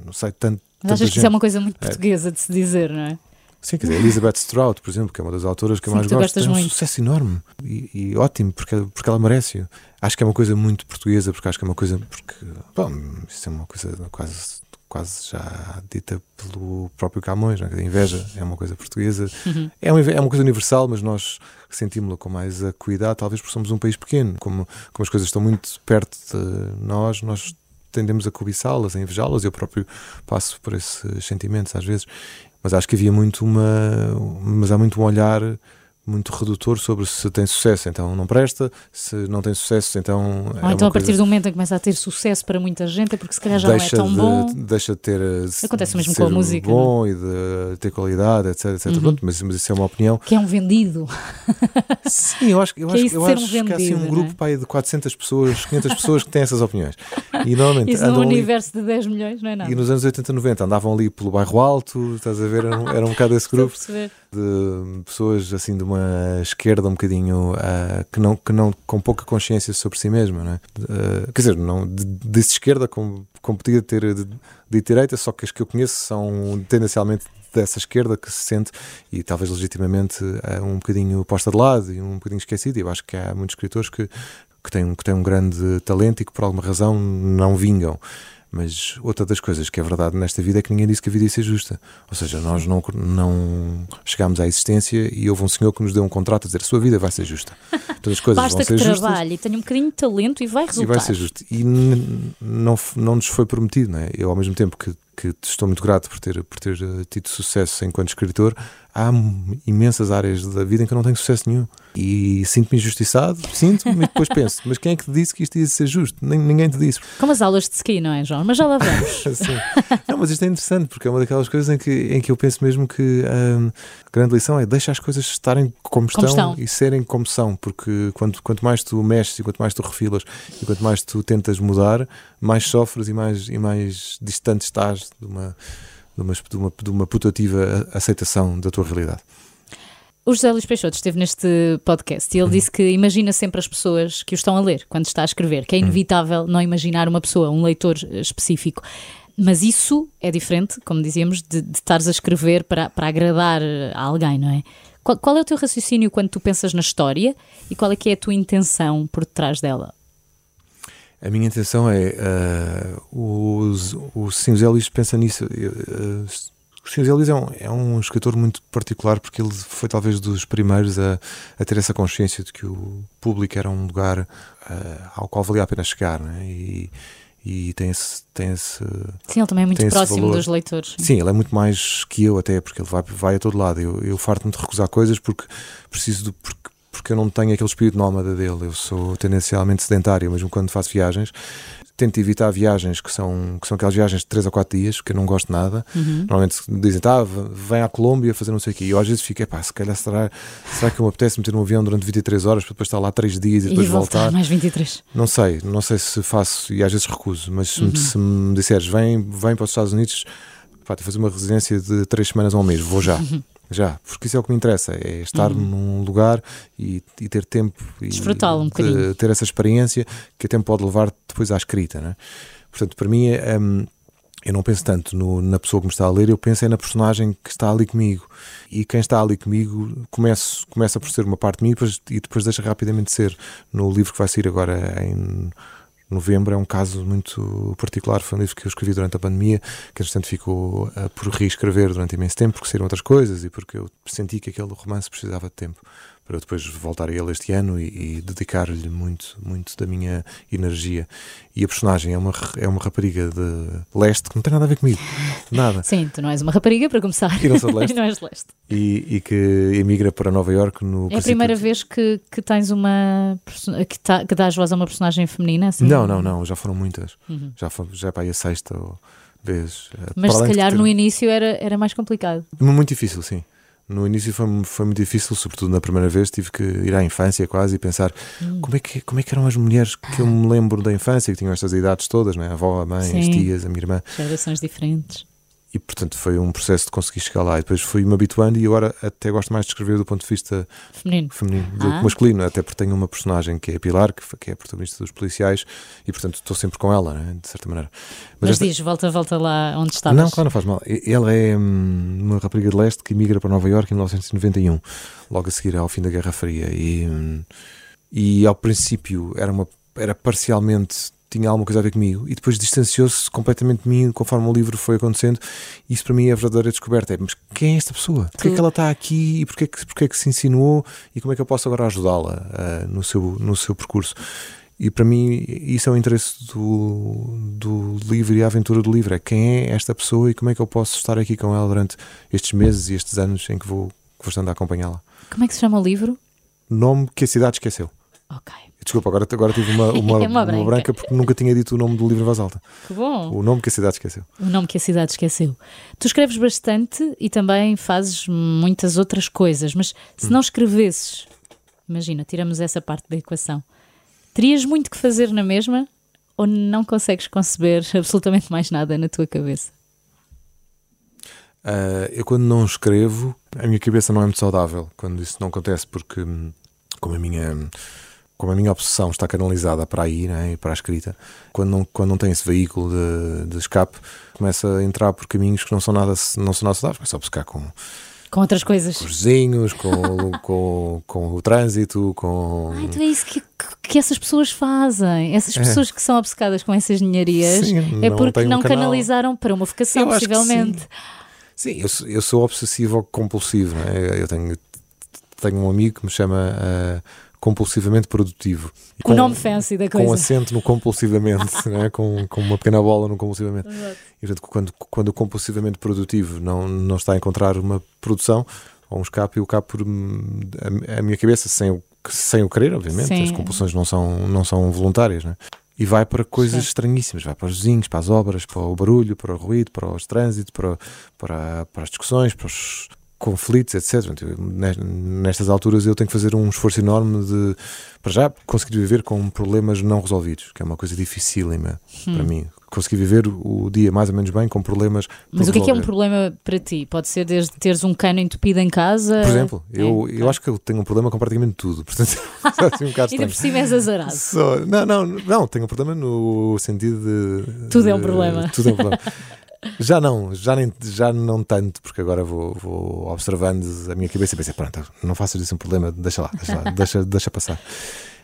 não sei, tanto. Mas achas que isso é uma coisa muito é. portuguesa de se dizer, não é? Sim, quer dizer, Elizabeth Strout, por exemplo, que é uma das autoras que Sim, eu mais gosto, tem um muito. sucesso enorme e, e, ótimo, porque, porque ela merece. Acho que é uma coisa muito portuguesa, porque acho que é uma coisa. Porque, bom, isso é uma coisa quase quase já dita pelo próprio Camões, é? a inveja é uma coisa portuguesa, uhum. é, uma, é uma coisa universal, mas nós sentimos-la com mais acuidade, talvez porque somos um país pequeno, como, como as coisas estão muito perto de nós, nós tendemos a cobiçá-las, a invejá-las, eu próprio passo por esses sentimentos às vezes, mas acho que havia muito uma, mas há muito um olhar muito redutor sobre se tem sucesso, então não presta, se não tem sucesso, então. Ou é então, a partir do momento em que começa a ter sucesso para muita gente, é porque se calhar já não é tão de, bom. Deixa de ter. Acontece mesmo com a música. É? bom e de ter qualidade, etc. etc. Uhum. Pronto, mas, mas isso é uma opinião. Que é um vendido. Sim, eu acho, eu que é acho, eu acho um vendido, que há assim um grupo é? pai, de 400 pessoas, 500 pessoas que têm essas opiniões. E normalmente. Isso num universo ali, de 10 milhões, não é nada. E nos anos 80, 90 andavam ali pelo bairro alto, estás a ver? Era um, era um bocado esse grupo de pessoas assim de uma esquerda um bocadinho uh, que, não, que não com pouca consciência sobre si mesma? Uh, quer dizer, não de, de esquerda como, como podia ter de, de direita, só que as que eu conheço são tendencialmente dessa esquerda que se sente e talvez legitimamente uh, um bocadinho posta de lado e um bocadinho esquecido. E eu acho que há muitos escritores que, que, têm, que têm um grande talento e que por alguma razão não vingam. Mas outra das coisas que é verdade nesta vida é que ninguém disse que a vida ia ser justa. Ou seja, nós não, não chegámos à existência e houve um senhor que nos deu um contrato a dizer a sua vida vai ser justa. Todas as coisas Basta vão ser que justas. trabalhe e tenha um bocadinho de talento e vai resultar. E vai ser justo. E não, não nos foi prometido, não é? Eu, ao mesmo tempo que, que estou muito grato por ter, por ter eh, tido sucesso enquanto escritor, há imensas áreas da vida em que eu não tenho sucesso nenhum. E sinto-me injustiçado, sinto-me e depois (laughs) penso, mas quem é que te disse que isto ia ser justo? Ninguém te disse. Como as aulas de ski, não é, João? Mas já lá vamos. (laughs) Sim. Não, mas isto é interessante porque é uma daquelas coisas em que, em que eu penso mesmo que hum, a grande lição é deixar as coisas estarem como estão, como estão, e serem como são, porque quanto, quanto mais tu mexes e quanto mais tu refilas e quanto mais tu tentas mudar, mais sofres e mais, e mais distante estás de uma de uma, de uma, de uma putativa aceitação da tua realidade. O José Luís Peixoto esteve neste podcast e ele uhum. disse que imagina sempre as pessoas que o estão a ler quando está a escrever, que é uhum. inevitável uhum. não imaginar uma pessoa, um leitor específico. Mas isso é diferente, como dizíamos, de, de estares a escrever para, para agradar a alguém, não é? Qual, qual, é o teu raciocínio quando tu pensas na história e qual é que é a tua intenção por detrás dela? A minha intenção é. Uh, os, o José Luís pensa nisso. Uh, o José Luís é um, é um escritor muito particular porque ele foi talvez dos primeiros a, a ter essa consciência de que o público era um lugar uh, ao qual valia a pena chegar. Né? E, e tem esse, tem esse. Sim, ele também é muito próximo dos leitores. Sim, ele é muito mais que eu, até, porque ele vai, vai a todo lado. Eu, eu farto-me de recusar coisas porque preciso de. Porque porque eu não tenho aquele espírito nómada dele. Eu sou tendencialmente sedentário, mesmo quando faço viagens. Tento evitar viagens que são, que são aquelas viagens de 3 a 4 dias, porque eu não gosto nada. Uhum. Normalmente dizem, tá, vem à Colômbia fazer não sei o quê. E eu às vezes fico, pá, se calhar será, será que eu me apetece meter um avião durante 23 horas para depois estar lá 3 dias e depois e voltar, voltar? mais 23. Não sei, não sei se faço, e às vezes recuso, mas uhum. se, se me disseres, vem, vem para os Estados Unidos, pá, fazer uma residência de 3 semanas ou um mês, vou já. Uhum (laughs) já, porque isso é o que me interessa, é estar uhum. num lugar e, e ter tempo e desfrutá-lo um bocadinho. ter essa experiência que até pode levar depois à escrita, né? Portanto, para mim, é, um, eu não penso tanto no, na pessoa que me está a ler, eu penso é na personagem que está ali comigo. E quem está ali comigo começa, começa por ser uma parte de mim e depois, e depois deixa rapidamente ser. No livro que vai sair agora em novembro é um caso muito particular. Foi um livro que eu escrevi durante a pandemia, que entretanto ficou uh, por reescrever durante imenso tempo, porque saíram outras coisas e porque eu senti que aquele romance precisava de tempo para depois voltar a ele este ano e, e dedicar-lhe muito, muito da minha energia. E a personagem é uma, é uma rapariga de leste que não tem nada a ver comigo. Nada. Sim, tu não és uma rapariga para começar. E não sou de leste. (laughs) não és de leste. E, e, que emigra para Nova York no. É a primeira de... vez que, que tens uma. que, tá, que dás voz a uma personagem feminina? Assim? Não, não, não. Já foram muitas. Uhum. Já, foi, já é para aí a sexta vez. Eh, Mas se calhar ter... no início era, era mais complicado. Muito difícil, sim. No início foi, foi muito difícil, sobretudo na primeira vez, tive que ir à infância quase e pensar hum. como, é que, como é que eram as mulheres que eu me lembro da infância, que tinham estas idades todas, né? a avó, a mãe, Sim. as tias, a minha irmã. Gerações diferentes e portanto foi um processo de conseguir chegar lá e depois fui-me habituando e agora até gosto mais de escrever do ponto de vista feminino, feminino do ah. que masculino, até porque tenho uma personagem que é a Pilar, que, que é a protagonista dos policiais e portanto estou sempre com ela, né, de certa maneira. Mas, Mas esta... diz, volta, volta lá onde estavas. Não, claro, não faz mal. Ela é hum, uma rapariga de leste que migra para Nova Iorque em 1991, logo a seguir ao fim da Guerra Fria e, hum, e ao princípio era uma era parcialmente tinha alguma coisa a ver comigo e depois distanciou-se completamente de mim conforme o livro foi acontecendo. Isso para mim é a verdadeira descoberta. É, mas quem é esta pessoa? Porquê é que ela está aqui e porquê, que, porquê é que se insinuou e como é que eu posso agora ajudá-la uh, no, seu, no seu percurso? E para mim isso é o interesse do, do livro e a aventura do livro. É quem é esta pessoa e como é que eu posso estar aqui com ela durante estes meses e estes anos em que vou, que vou estando a acompanhá-la. Como é que se chama o livro? Nome que a cidade esqueceu. Ok. Desculpa, agora, agora tive uma, (laughs) uma, é uma, branca. uma, branca. porque nunca tinha dito o nome do livro em voz alta. Que bom. O nome que a cidade esqueceu. O nome que a cidade esqueceu. Tu escreves bastante e também fazes muitas outras coisas, mas se hum. não escrevesses, imagina, tiramos essa parte da equação, terias muito que fazer na mesma ou não consegues conceber (laughs) absolutamente mais nada na tua cabeça? Uh, eu quando não escrevo, a minha cabeça não é muito saudável quando isso não acontece, porque hum, como a minha como a minha obsessão está canalizada para aí, né, para a escrita, quando não, quando não tem esse veículo de, de escape, começa a entrar por caminhos que não são nada, não são nada saudáveis, começa a buscar com com outras coisas. Com os vizinhos, com, (laughs) com, com o trânsito, com. Ah, então é isso que, que essas pessoas fazem. Essas é. pessoas que são obcecadas com essas ninharias é porque não, um canalizaram para uma vocação, eu possivelmente. Sim. sim, eu, sou, eu sou obsessivo compulsivo. Né? Eu tenho, tenho um amigo que me chama. Uh, compulsivamente produtivo. Com, o nome fancy da coisa. Com acento no compulsivamente, (laughs) né? com, com uma pequena bola no compulsivamente. Exato. E portanto, quando, quando o compulsivamente produtivo não, não está a encontrar uma produção ou um escape, eu capo por a, a minha cabeça sem o, sem o querer, obviamente. Sim. As compulsões não são, não são voluntárias, né? E vai para coisas Sim. estranhíssimas, vai para os vizinhos, para as obras, para o barulho, para o ruído, para os trânsitos, para, para, para as discussões, para os conflitos, etc. Nestas alturas eu tenho que fazer um esforço enorme de, para já, conseguir viver com problemas não resolvidos, que é uma coisa dificílima hum. para mim. Conseguir viver o dia mais ou menos bem com problemas. Mas o que é que é um problema para ti? Pode ser desde teres um cano entupido em casa? Por exemplo, é, eu, eu acho que eu tenho um problema com praticamente tudo. Portanto, (laughs) assim um bocado Ainda por cima és azarado. Só, não, não, não, tenho um problema no sentido de. Tudo de, é um problema. Tudo é um problema. (laughs) Já não, já, nem, já não tanto, porque agora vou, vou observando a minha cabeça e pensei, pronto, não faças disso um problema, deixa lá, deixa, lá, deixa, (laughs) deixa passar.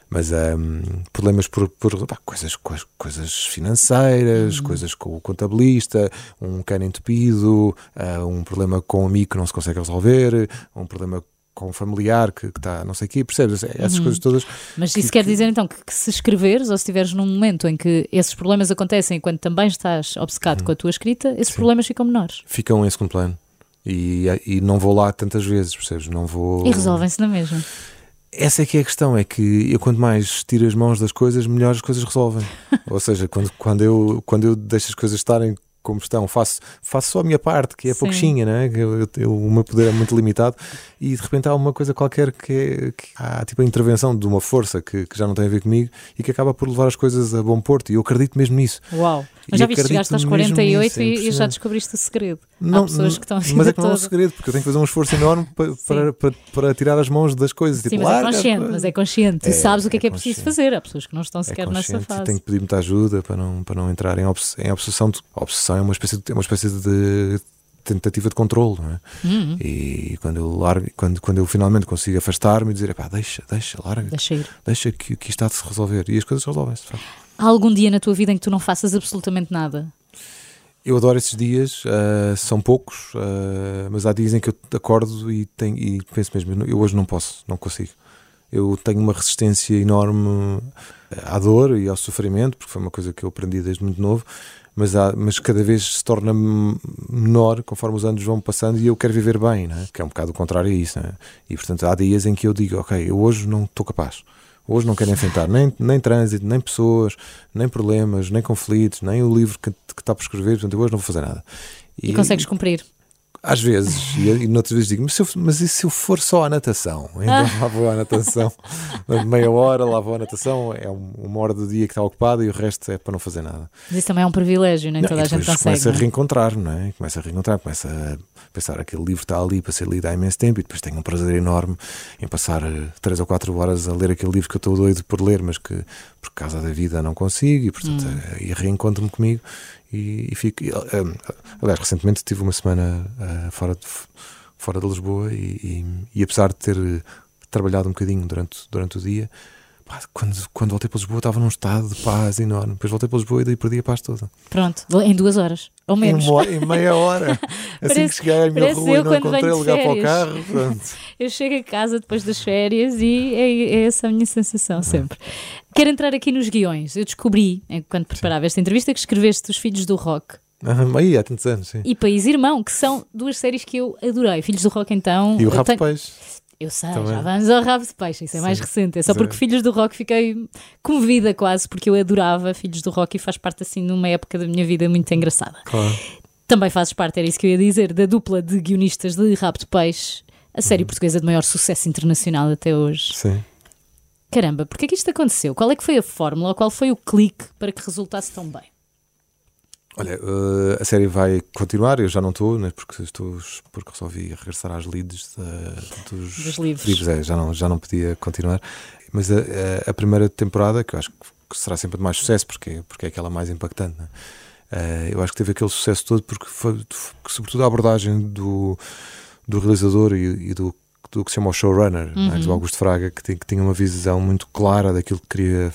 Mas um, problemas por, por pá, coisas, coisas financeiras, uhum. coisas com o contabilista, um cano entupido, uh, um problema com um amigo que não se consegue resolver, um problema com um familiar que está não sei o quê, percebes? Essas uhum. coisas todas. Mas isso que, quer dizer então que, que, se escreveres ou se estiveres num momento em que esses problemas acontecem enquanto também estás obcecado uhum. com a tua escrita, esses Sim. problemas ficam menores. Ficam em segundo plano. E, e não vou lá tantas vezes, percebes? Não vou. E resolvem-se na mesma. Essa é que é a questão, é que eu quanto mais tiro as mãos das coisas, melhor as coisas resolvem. (laughs) Ou seja, quando, quando, eu, quando eu deixo as coisas estarem como estão, faço, faço só a minha parte, que é pouquinha, né? Eu, eu, o meu poder é muito limitado, e de repente há uma coisa qualquer que, é, que há tipo a intervenção de uma força que, que, já não tem a ver comigo e que acaba por levar as coisas a bom porto, e eu acredito mesmo nisso. Uau! Mas já viste, chegaste aos 48 nisso, é e, já descobriste o segredo. Não, há pessoas que estão a Mas é que não é um segredo, porque eu tenho que fazer um esforço enorme para, para, para, para, tirar as mãos das coisas. Sim, tipo, mas, é consciente, mas é consciente. É, tu sabes o que é, que é preciso fazer. Há pessoas que não estão sequer nessa fase. Tenho que pedir muita ajuda para não, para não entrar em, obs em obsessão. A obsessão é uma espécie de, é uma espécie de tentativa de controle, não é? Uhum. E quando eu largo, quando, quando eu finalmente consigo afastar-me e dizer, pá, deixa, deixa, larga, deixa, ir. deixa que, que isto há de se resolver. E as coisas resolvem-se. Há algum dia na tua vida em que tu não faças absolutamente nada? Eu adoro esses dias, uh, são poucos, uh, mas há dias em que eu acordo e, tenho, e penso mesmo, eu hoje não posso, não consigo. Eu tenho uma resistência enorme à dor e ao sofrimento, porque foi uma coisa que eu aprendi desde muito novo, mas, há, mas cada vez se torna menor conforme os anos vão passando e eu quero viver bem, né? que é um bocado o contrário a isso. Né? E portanto há dias em que eu digo, ok, eu hoje não estou capaz. Hoje não quero enfrentar nem, nem trânsito, nem pessoas, nem problemas, nem conflitos, nem o livro que, que está por escrever, portanto eu hoje não vou fazer nada. E, e consegues cumprir? Às vezes, e, e noutras vezes digo, mas, se eu, mas e se eu for só à natação? (laughs) Então ah. lá vou à natação, meia hora, lá vou à natação, é uma hora do dia que está ocupada e o resto é para não fazer nada. Mas isso também é um privilégio, nem não, toda a gente consegue. Começa não? a reencontrar, não é? Começa a reencontrar, começa a pensar que aquele livro está ali para ser lido há imenso tempo e depois tenho um prazer enorme em passar eh, três ou quatro horas a ler aquele livro que eu estou doido por ler, mas que por causa da vida não consigo e portanto hum. e reencontro-me comigo e, e fico. E, um, aliás, recentemente tive uma semana uh, fora, de, fora de Lisboa e, e, apesar de ter trabalhado um bocadinho durante, durante o dia, pá, quando, quando voltei para Lisboa estava num estado de paz enorme. Depois voltei para Lisboa e daí perdi a paz toda. Pronto, em duas horas. Ou menos. Em, em meia hora. (laughs) assim parece, que cheguei à minha rua e não encontrei lugar para o carro. Pronto. (laughs) eu chego a casa depois das férias e é, é essa a minha sensação sempre. Quero entrar aqui nos guiões. Eu descobri, enquanto preparava sim. esta entrevista, que escreveste Os Filhos do Rock. Ah, (laughs) aí, há tantos anos, sim. E País Irmão, que são duas séries que eu adorei. Filhos do Rock, então. E o Rabo tenho... de Peixe. Eu sei, Também. já vamos ao Rabo de Peixe, isso é sim. mais recente. É só porque Filhos do Rock fiquei comovida quase, porque eu adorava Filhos do Rock e faz parte assim de uma época da minha vida muito engraçada. Claro. Também fazes parte, era isso que eu ia dizer, da dupla de guionistas de Rabo de Peixe, a série uhum. portuguesa de maior sucesso internacional até hoje. Sim caramba, porque é que isto aconteceu? Qual é que foi a fórmula, qual foi o clique para que resultasse tão bem? Olha, uh, a série vai continuar, eu já não estou, né, porque estou porque resolvi regressar às leads dos, dos, livros. livros é, já, não, já não podia continuar. Mas a, a, a, primeira temporada, que eu acho que será sempre de mais sucesso, porque, porque é aquela mais impactante, né? uh, eu acho que teve aquele sucesso todo porque foi, sobretudo a abordagem do, do realizador e, e do do que se chama o showrunner, uhum. né, do Augusto Fraga, que, que tinha uma visão muito clara daquilo que queria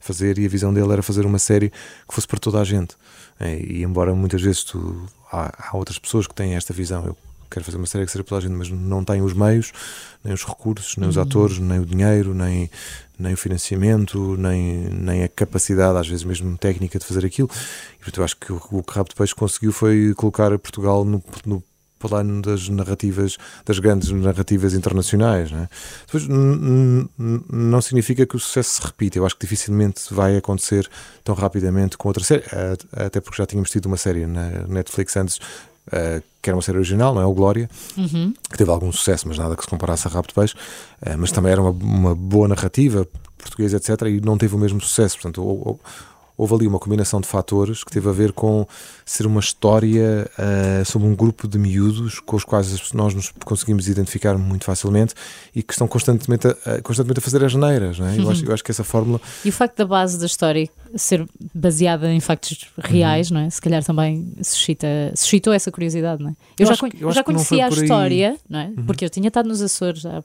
fazer e a visão dele era fazer uma série que fosse para toda a gente. É, e embora muitas vezes tu, há, há, outras pessoas que têm esta visão, eu quero fazer uma série que seja para toda a gente, mas não têm os meios, nem os recursos, nem os uhum. atores, nem o dinheiro, nem, nem o financiamento, nem, nem a capacidade, às vezes mesmo técnica, de fazer aquilo. E portanto, eu acho que o, o que Rabo de Peixe conseguiu foi colocar Portugal no, no plano das narrativas, das grandes narrativas internacionais. Não é? Depois, não significa que o sucesso se repita. Eu acho que dificilmente vai acontecer tão rapidamente com outra série, até porque já tínhamos tido uma série na Netflix antes. Uh, que era uma série original, não é? O Glória, uhum. que teve algum sucesso, mas nada que se comparasse a Rabo de Peixe, uh, mas também era uma, uma boa narrativa portuguesa, etc., e não teve o mesmo sucesso. Portanto, ou, ou, houve ali uma combinação de fatores que teve a ver com ser uma história uh, sobre um grupo de miúdos com os quais nós nos conseguimos identificar muito facilmente e que estão constantemente a, constantemente a fazer as neiras. Não é? eu, acho, eu acho que essa fórmula. E o facto da base da história ser baseada em factos reais, uhum. não é? Se calhar também suscita, suscitou essa curiosidade, não é? Eu, eu já, acho, eu já conhecia a história, não é? Uhum. Porque eu tinha estado nos Açores, já,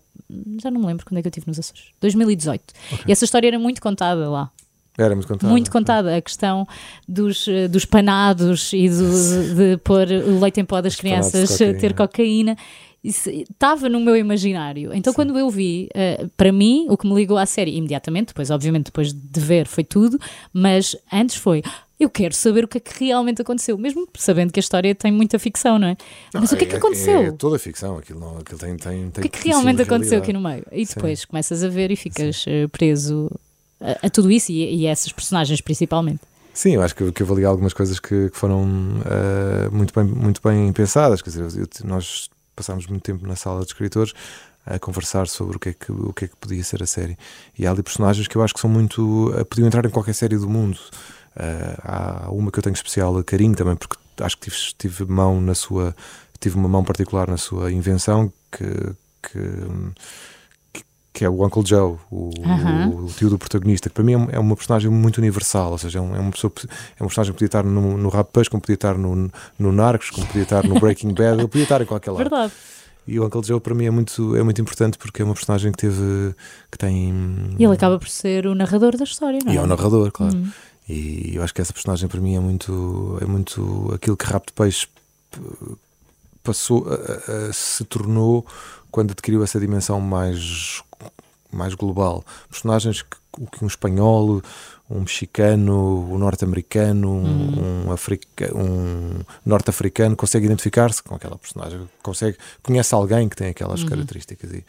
já não me lembro quando é que eu estive nos Açores, 2018. Okay. E essa história era muito contada lá. Era muito contada. Muito contada. A questão dos, eh, dos panados e do, de pôr o leite em pó das Os crianças cocaína. ter cocaína. Estava no meu imaginário. Então, Sim. quando eu vi, uh, para mim, o que me ligou à série, imediatamente, depois, obviamente, depois de ver, foi tudo, mas antes foi. Eu quero saber o que é que realmente aconteceu, mesmo sabendo que a história tem muita ficção, não é? Não, mas o que é, que é, aconteceu? É, toda ficção, aquilo, não, aquilo tem, tem, tem. O que é que realmente aconteceu aqui no meio? E depois Sim. começas a ver e ficas Sim. Eh, preso a, a tudo isso e, e, a essas personagens principalmente. Sim, eu acho que, que ali algumas coisas que, que foram uh, muito, bem, muito bem pensadas. Quer dizer, eu, nós passámos muito tempo na sala de escritores a conversar sobre o que, é que, o que é que podia ser a série. E há ali personagens que eu acho que são muito. Uh, podiam entrar em qualquer série do mundo. Uh, há uma que eu tenho especial carinho também, porque acho que tive, tive mão na sua. Tive uma mão particular na sua invenção que, que que é o Uncle Joe, o, o, tio do protagonista, que para mim é, é uma personagem muito universal, ou seja, é, uma, pessoa, é uma personagem que podia estar no, no Rap Peixe, como podia estar no, no Narcos, como podia estar no (laughs) Breaking Bad, ele podia estar em qualquer lado. Verdade. E o Uncle Joe para mim é muito, é muito importante porque é uma personagem que teve, que tem... E ele acaba por ser o narrador da história, não é? E é o narrador, claro. Uhum. E eu acho que essa personagem para mim é muito, é muito aquilo que Rap de Peixe passou, se tornou quando adquiriu essa dimensão mais mais global. Personagens que, que um espanhol, um mexicano, um norte-americano, um, um, um norte-africano consegue identificar-se com aquela personagem, consegue, conhece alguém que tem aquelas uhum. características e,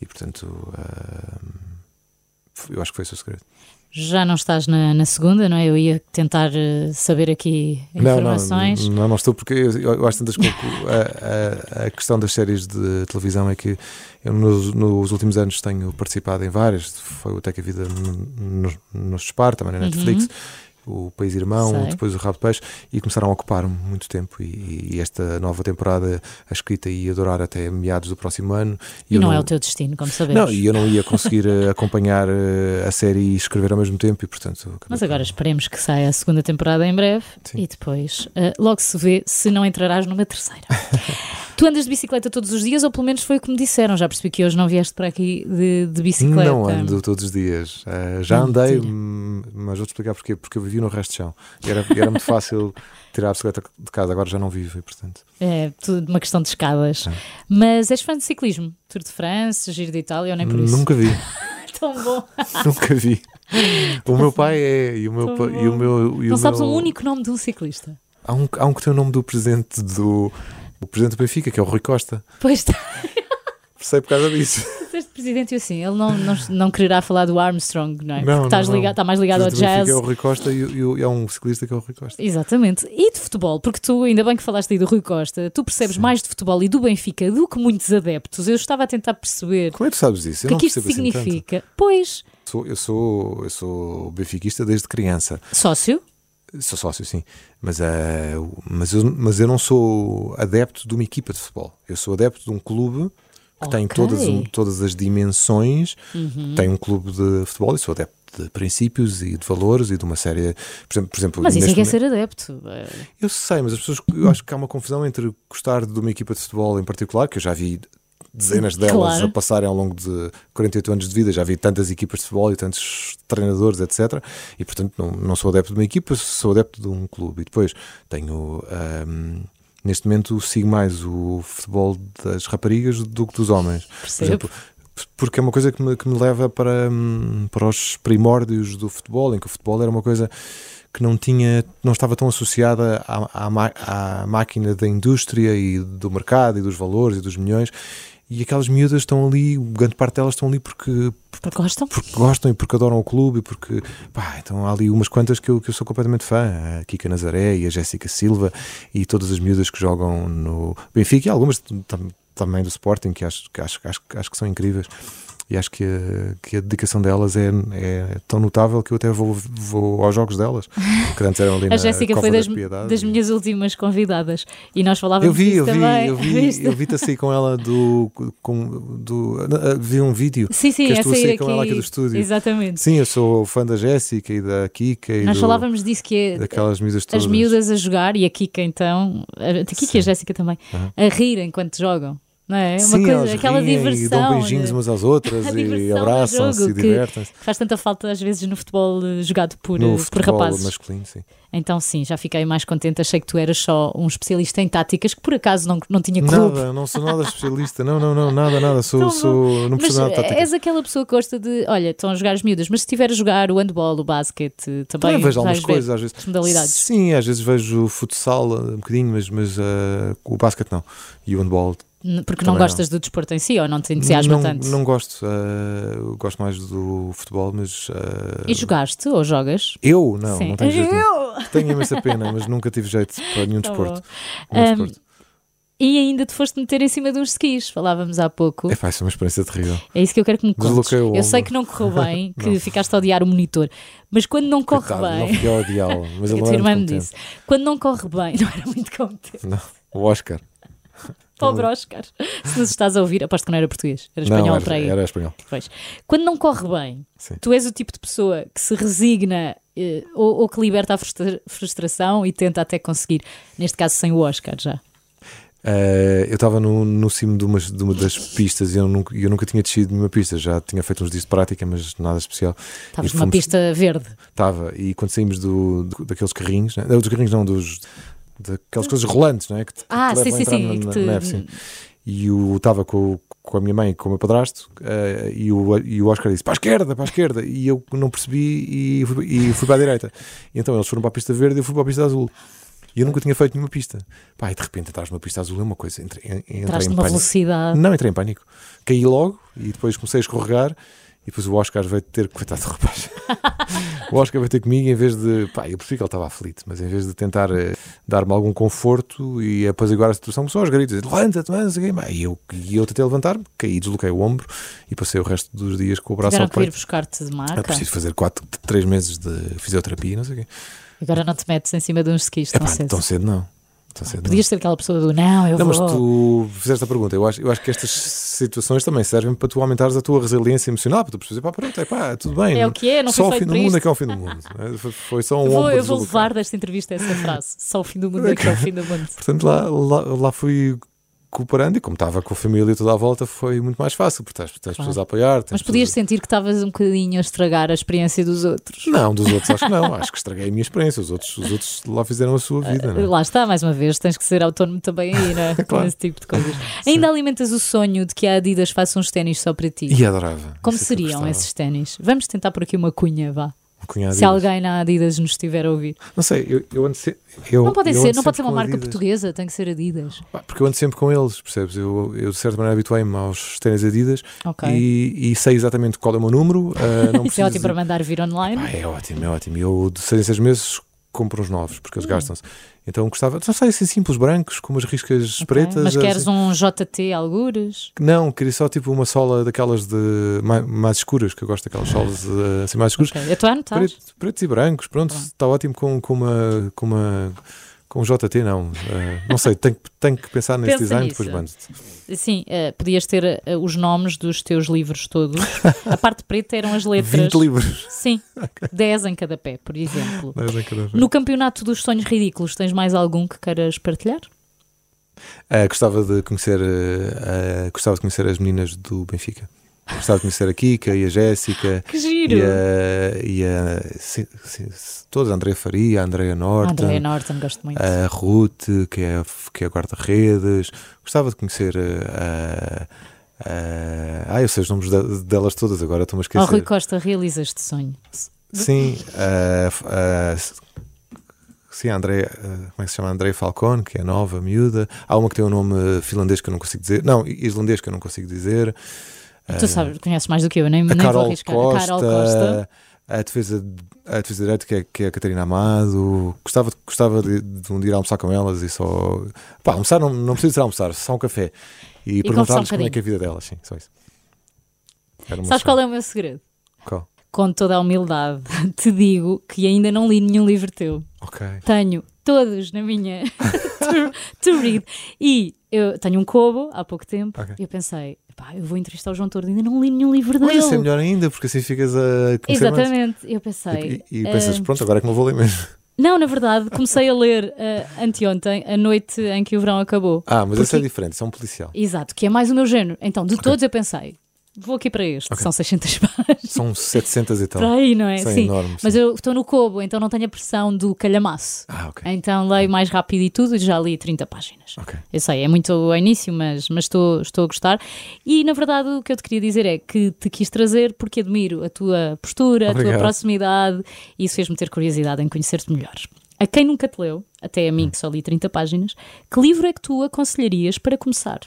e portanto uh, eu acho que foi o segredo já não estás na, na, segunda, não é? Eu ia tentar uh, saber aqui informações. Não, não, não, estou, porque eu, eu acho tantas que a, a, a, questão das séries de televisão é que eu nos, nos, últimos anos tenho participado em várias, foi até que a vida no, no, no Spar, também na Netflix. Uhum o País Irmão, Sei. depois o Rabo de Peixe, e começaram a ocupar muito tempo. E, e, esta nova temporada, a escrita ia durar até meados do próximo ano. E, e não, não, é o teu destino, como sabemos. Não, e eu não ia conseguir eh, acompanhar eh, a série e escrever ao mesmo tempo, e portanto. Mas agora esperemos que saia a segunda temporada em breve Sim. e depois uh, logo se vê se não entrarás numa terceira. (laughs) Tu andas de bicicleta todos os dias, ou pelo menos foi o que me disseram. Já percebi que hoje não vieste para aqui de, de bicicleta. Não ando todos os dias. Uh, já andei, hum, mas vou-te explicar porquê. Porque eu vivi no resto de chão. E era, era muito fácil (laughs) tirar a bicicleta de casa. Agora já não vivo, e portanto. É tudo uma questão de escadas. É. Mas és fã de ciclismo? Tour de France, Giro de Itália ou nem por isso? Nunca vi. (laughs) Tão bom. (laughs) Nunca vi. O meu pai é. E o meu, e o meu, e não o sabes meu... o único nome de um ciclista? Há um, há um que tem o nome do presidente do o presidente do Benfica, que é o Rui Costa. Pois está. Sei por causa disso. Este presidente, assim, ele não, não, não quererá falar do Armstrong, não é? Não, Porque não, ligado, está mais ligado ao jazz. É o Rui Costa e, e, e, é um ciclista que é o Rui Costa. Exatamente. E de futebol, porque tu, ainda bem que falaste aí do Rui Costa, tu percebes Sim. mais de futebol e do Benfica do que muitos adeptos. Eu estava a tentar perceber. Como é que tu sabes isso? O que, é que isto assim significa? Assim pois. Sou, eu, sou, eu sou benfiquista desde criança. Sócio? Sou sócio, sim. Mas, uh, mas, eu, mas eu não sou adepto de uma equipa de futebol. Eu sou adepto de um clube que okay. tem todas, todas as dimensões. Uhum. Tem um clube de futebol e sou adepto de princípios e de valores e de uma série. Por exemplo, por exemplo mas isso é que é ser adepto. Eu sei, mas as pessoas. Eu acho que há uma confusão entre gostar de uma equipa de futebol em particular, que eu já vi dezenas delas claro. a passarem ao longo de 48 anos de vida. Já vi tantas equipas de futebol e tantos treinadores, etc. E portanto não, não sou adepto de uma equipa, sou adepto de um clube. E depois tenho. Um, neste momento sigo mais o futebol das raparigas do que dos homens. Percebo. Por exemplo, porque é uma coisa que me, que me leva para, hum, para os primórdios do futebol, em que o futebol era uma coisa que não tinha, não estava tão associada à, à, à máquina da indústria e do mercado e dos valores e dos milhões e aquelas miúdas estão ali, grande parte delas estão ali porque, porque gostam, porque gostam e porque adoram o clube e porque pá, então há ali umas quantas que eu, que eu sou completamente fã, a Kika Nazaré e a Jéssica Silva e todas as miúdas que jogam no Benfica e algumas também do Sporting que acho, que acho, acho, acho que são incríveis e acho que a, que a dedicação delas é, é tão notável que eu até vou, vou aos jogos delas. (laughs) Que antes eram ali a Jéssica foi das, das, das minhas últimas convidadas e nós falávamos eu vi, eu vi, também. Eu vi, (laughs) eu vi-te assim com ela do, com, do. Vi um vídeo sim, sim, que a sair com ela aqui do estúdio. Exatamente. Sim, eu sou fã da Jéssica e da Kika. E nós do, falávamos disso que é daquelas miúdas todas. as miúdas a jogar e a Kika então, a Kika sim. e a Jéssica também, uhum. a rir enquanto jogam. Não é? Uma Sim, coisa, aquela diversão. E dão beijinhos umas às outras (laughs) e abraçam-se e divertem-se. Faz tanta falta às vezes no futebol eh, jogado por, no por rapazes. masculino, sim. Então sim, já fiquei mais contente. Achei que tu eras só um especialista em táticas, que por acaso não, não tinha clube. Nada, não sou nada especialista. Não, não, não, nada, nada. Sou, sou, não percebo nada de tática. És aquela pessoa que gosta de, olha, estão a jogar as miúdas, mas se estiver a jogar o handball, o basquete, também, também vejo algumas coisas, às vezes. modalidades. Sim, às vezes vejo futsal um bocadinho, mas, mas uh, o basquete não. E o handball Porque não gostas não. do desporto em si ou não te entusiasma não, tanto? Não gosto. Uh, gosto mais do futebol, mas. Uh... E jogaste ou jogas? Eu? Não, Sim. não tenho jeito. Eu? Tenho imensa pena, mas nunca tive jeito para nenhum (laughs) tá desporto. Nenhum um, desporto. E ainda te foste meter em cima de uns skis, falávamos há pouco. É, faz uma experiência terrível. É isso que eu quero que me contes. Eu sei que não correu (laughs) bem, que ficaste a odiar o monitor, mas quando não corre Coitado, bem. Não fiquei a odiá-lo, mas (laughs) ele a tua irmã me disse. Quando não corre bem, não era muito competente. Não, o Oscar. Pobre Oscar. (laughs) Se nos estás a ouvir, aposto que não era português, era espanhol não, era, para aí. Era espanhol. Pois. Quando não corre bem, Sim. tu és o tipo de pessoa que se resigna eh, ou, ou, que liberta a frustra frustração e tenta até conseguir, neste caso sem o Oscar já. Uh, eu estava no, no cimo de uma, de uma das pistas e eu nunca, eu nunca tinha descido nenhuma pista, já tinha feito uns dias de prática, mas nada especial. Estavas numa pista verde. Estava, e quando saímos do, do, daqueles carrinhos, né? dos carrinhos não, dos, daquelas coisas rolantes, não é? Que te, ah, que sim, sim, sim. Na, te... neve, sim. E eu estava com, com a minha mãe e com o meu padrasto uh, e, o, e o Oscar disse para a esquerda, para a esquerda, e eu não percebi e fui, e fui para a direita. E então eles foram para a pista verde e eu fui para a pista azul. E eu nunca tinha feito nenhuma pista. Pá, e de repente atrás de uma pista azul é uma coisa. Entrei, entrei em uma pânico. velocidade. Não, entrei em pânico. Caí logo e depois comecei a escorregar. E depois o Oscar veio ter. Coitado do rapaz. o Oscar veio ter comigo em vez de. Pá, eu percebi que ele estava aflito, mas em vez de tentar uh, dar-me algum conforto e apaziguar a situação, começou aos gritos: levanta-te, mas E eu, e eu tentei levantar-me, caí, desloquei o ombro e passei o resto dos dias com o braço Tiveram ao peito. ir buscar-te de marca. É preciso fazer 4, 3 meses de fisioterapia, não sei o quê. Agora não te metes em cima de uns skis tão cedo. Tão cedo não. Cedo, Podias ser aquela pessoa do não, eu não, vou. mas tu fizeste a pergunta. Eu acho, eu acho que estas situações também servem para tu aumentares a tua resiliência emocional, para tu perceber, pá, pronto, é pá, tudo bem. É o que é, não Só o fim do mundo é que é o fim do mundo. É? Foi só um vou, eu vou levar desta entrevista essa frase. Só o fim do mundo (laughs) é que é o fim do mundo. Portanto, lá, lá, lá fui cooperando e como estava com a família toda à volta foi muito mais fácil, porque tens, tens claro. pessoas a apoiar. Mas podias pessoas... sentir que estavas um bocadinho a estragar a experiência dos outros? Não, dos outros (laughs) acho que não, acho que estraguei a minha experiência, os outros, os outros lá fizeram a sua vida. Uh, lá está, mais uma vez, tens que ser autónomo também aí, não é? (laughs) claro. Nesse tipo de coisas. Ainda alimentas o sonho de que a Adidas faça uns ténis só para ti? E adorava. Como seriam esses ténis? Vamos tentar por aqui uma cunha, vá. Se alguém na Adidas nos estiver a ouvir. Não sei, eu, eu ando se... eu, Não, pode ser, não pode ser uma marca Adidas. portuguesa, tem que ser Adidas. Porque eu ando sempre com eles, percebes? Eu, eu de certa maneira habituei-me aos ténis Adidas okay. e, e, sei exatamente qual é o meu número. Uh, não (laughs) Isso é ótimo para mandar vir online. Ah, é ótimo, é ótimo. Eu de seis em seis meses compro os novos, porque eles hum. gastam-se. Então gostava, não sei, assim simples, brancos, com umas riscas okay. pretas. Mas queres assim. um JT algures? Não, queria só tipo uma sola daquelas de mais, mais escuras, que eu gosto daquelas solas uh, assim mais escuras. Okay. Eu estou a anotar. Preto, pretos e brancos, pronto, está ótimo com, com uma. Com uma com o JT não, uh, não sei, tenho, tenho que pensar nesse Pensa design nisso. depois mando Sim, uh, podias ter uh, os nomes dos teus livros todos. A parte preta eram as letras. 20 livros. Sim, (laughs) okay. 10 em cada pé, por exemplo. 10 em cada pé. No campeonato dos sonhos ridículos, tens mais algum que queiras partilhar? gostava de conhecer gostava de conhecer as meninas do Benfica. Gostava de conhecer a Kika e a Jéssica. Que giro! E a, e a sim, sim, todas, a Andrea Faria, a Andrea Norton. Andrea Norton, gosto muito. A Ruth, que é, que é guarda-redes. Gostava de conhecer a. a, a ah, eu sei os nomes delas todas agora, estou-me a esquecer. Oh, Rui Costa, realiza este sonho. Sim, a, sim, a Andrea, como é que se chama? Andrea Falcone, que é nova, miúda. Há uma que tem um nome finlandês que eu não consigo dizer. Não, islandês que eu não consigo dizer. Tu sabes, conheces mais do que eu, nem, a nem Carol vou arriscar. Costa, a Carol Costa. A defesa, a defesa direita, que é, que é a Catarina Amado. Gostava, gostava de, de um dia almoçar com elas e só. Pá, almoçar não, não precisa ser almoçar, só um café. E, e perguntar-lhes um como é que é a vida delas, sim, só isso. Sabes qual é o meu segredo? Qual? Com toda a humildade, (laughs) te digo que ainda não li nenhum livro teu. Ok. Tenho todos na minha to, to read. E eu tenho um cobo há pouco tempo okay. e eu pensei, pá, eu vou entrevistar o João Tordo, ainda não li nenhum livro dele. Mas isso é melhor ainda, porque assim ficas a conhecer Exatamente, mais. eu pensei. E, e, e pensas, uh, pronto, agora é que não vou ler mesmo. Não, na verdade, comecei a ler uh, anteontem, a noite em que o verão acabou. Ah, mas porque... esse é diferente, isso é um policial. Exato, que é mais o meu género. Então, de okay. todos eu pensei, Vou aqui para este, okay. são 600 (laughs) páginas. São 700 e tal. Para aí, não é? Isso sim. É enorme, Mas eu estou no Kobo, então não tenho a pressão do calhamaço. Ah, ok. Então leio mais rápido e tudo e já li 30 páginas. Ok. Eu sei, é muito ao início, mas, mas estou, estou a gostar. E na verdade o que eu te queria dizer é que te quis trazer porque admiro a tua postura, Obrigado. a tua proximidade e isso fez-me ter curiosidade em conhecer-te melhor. A quem nunca te leu, até a mim que só li 30 páginas, que livro é que tu aconselharias para começar?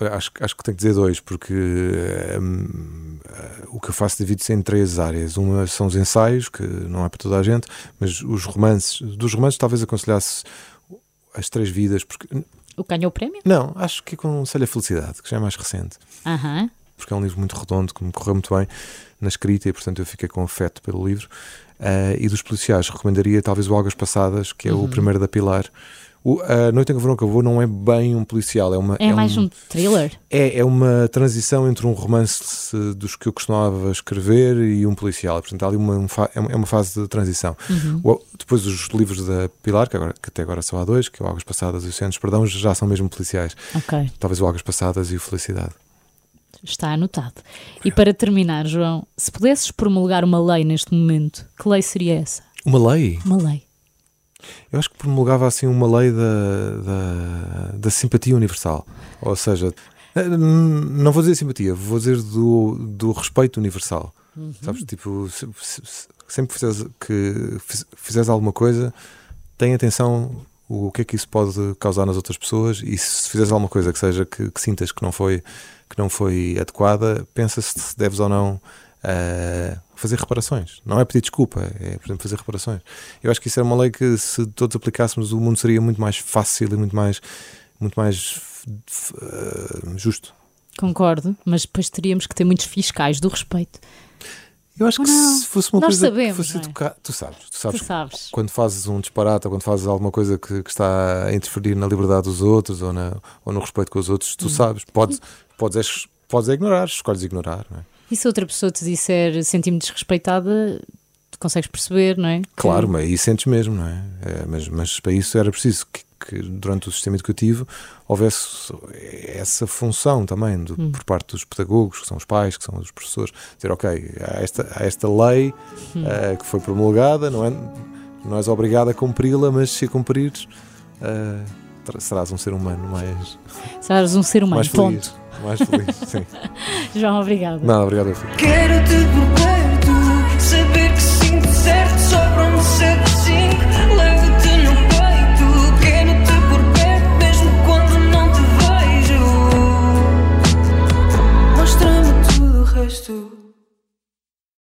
Acho, acho que tenho que dizer dois, porque um, o que eu faço divide-se em três áreas. Uma são os ensaios, que não é para toda a gente, mas os romances. Dos romances, talvez aconselhasse as três vidas, porque. O que ganhou o prémio? Não, acho que aconselho a Felicidade, que já é mais recente. Aham. Porque é um livro muito redondo, que me correu muito bem na escrita e, portanto, eu fiquei com afeto pelo livro. Uh, e dos policiais, recomendaria talvez o Algas Passadas, que é uhum. o primeiro da Pilar. O, a Noite em que o Verão Acabou não é bem um policial, é uma. É, é mais um, um, thriller? É, é uma transição entre um romance dos que eu costumava escrever e um policial. Portanto, há ali uma, é uma, é uma fase de transição. Uhum. O, depois, os livros da Pilar, que, agora, que até agora só há dois, que é o Águas Passadas e o Centros Perdão, já são mesmo policiais. Ok. Talvez o Águas Passadas e o Felicidade. Está anotado. E para terminar, João, se pudesses promulgar uma lei neste momento, que lei seria essa? Uma lei? Uma lei. Eu acho que promulgava assim uma lei da, da, da simpatia universal. Ou seja, eh, não vou dizer simpatia, vou dizer do, do respeito universal. Uhum. Sabes? Tipo, se, se, sempre que fizeres, que fizeres alguma coisa, tenha atenção o que é que isso pode causar nas outras pessoas e se fizeres alguma coisa que seja que, que sintas que não foi que não foi adequada, pensa se deves ou não uh, fazer reparações. Não é pedir desculpa, é, por exemplo, fazer reparações. Eu acho que isso é uma lei que, se todos aplicássemos, o mundo seria muito mais fácil e muito mais, muito mais uh, justo. Concordo, mas depois teríamos que ter muitos fiscais do respeito. Eu acho que se fosse uma Nós coisa sabemos, que fosse é? educar, tu sabes, tu sabes, tu sabes, quando fazes um disparate ou quando fazes alguma coisa que, que, está a interferir na liberdade dos outros ou, na, ou no respeito com os outros, tu hum. sabes, podes, podes, podes ignorar, escolhes ignorar, não é? E se outra pessoa te disser senti-me desrespeitada, tu consegues perceber, não é? Claro, mas aí sentes mesmo, não é? é mas, mas para isso era preciso que, que, durante o sistema educativo houvesse essa função também do, hum. por parte dos pedagogos, que são os pais, que são os professores, dizer, ok, há esta, há esta lei hum. uh, que foi promulgada, não é? Não és obrigado a cumpri-la, mas se a cumprires, uh, serás um ser humano mais. Serás um ser humano, mais. Ponto. Mais feliz, sim. (laughs) João, obrigado. Não, obrigado. Filho. Quero-te por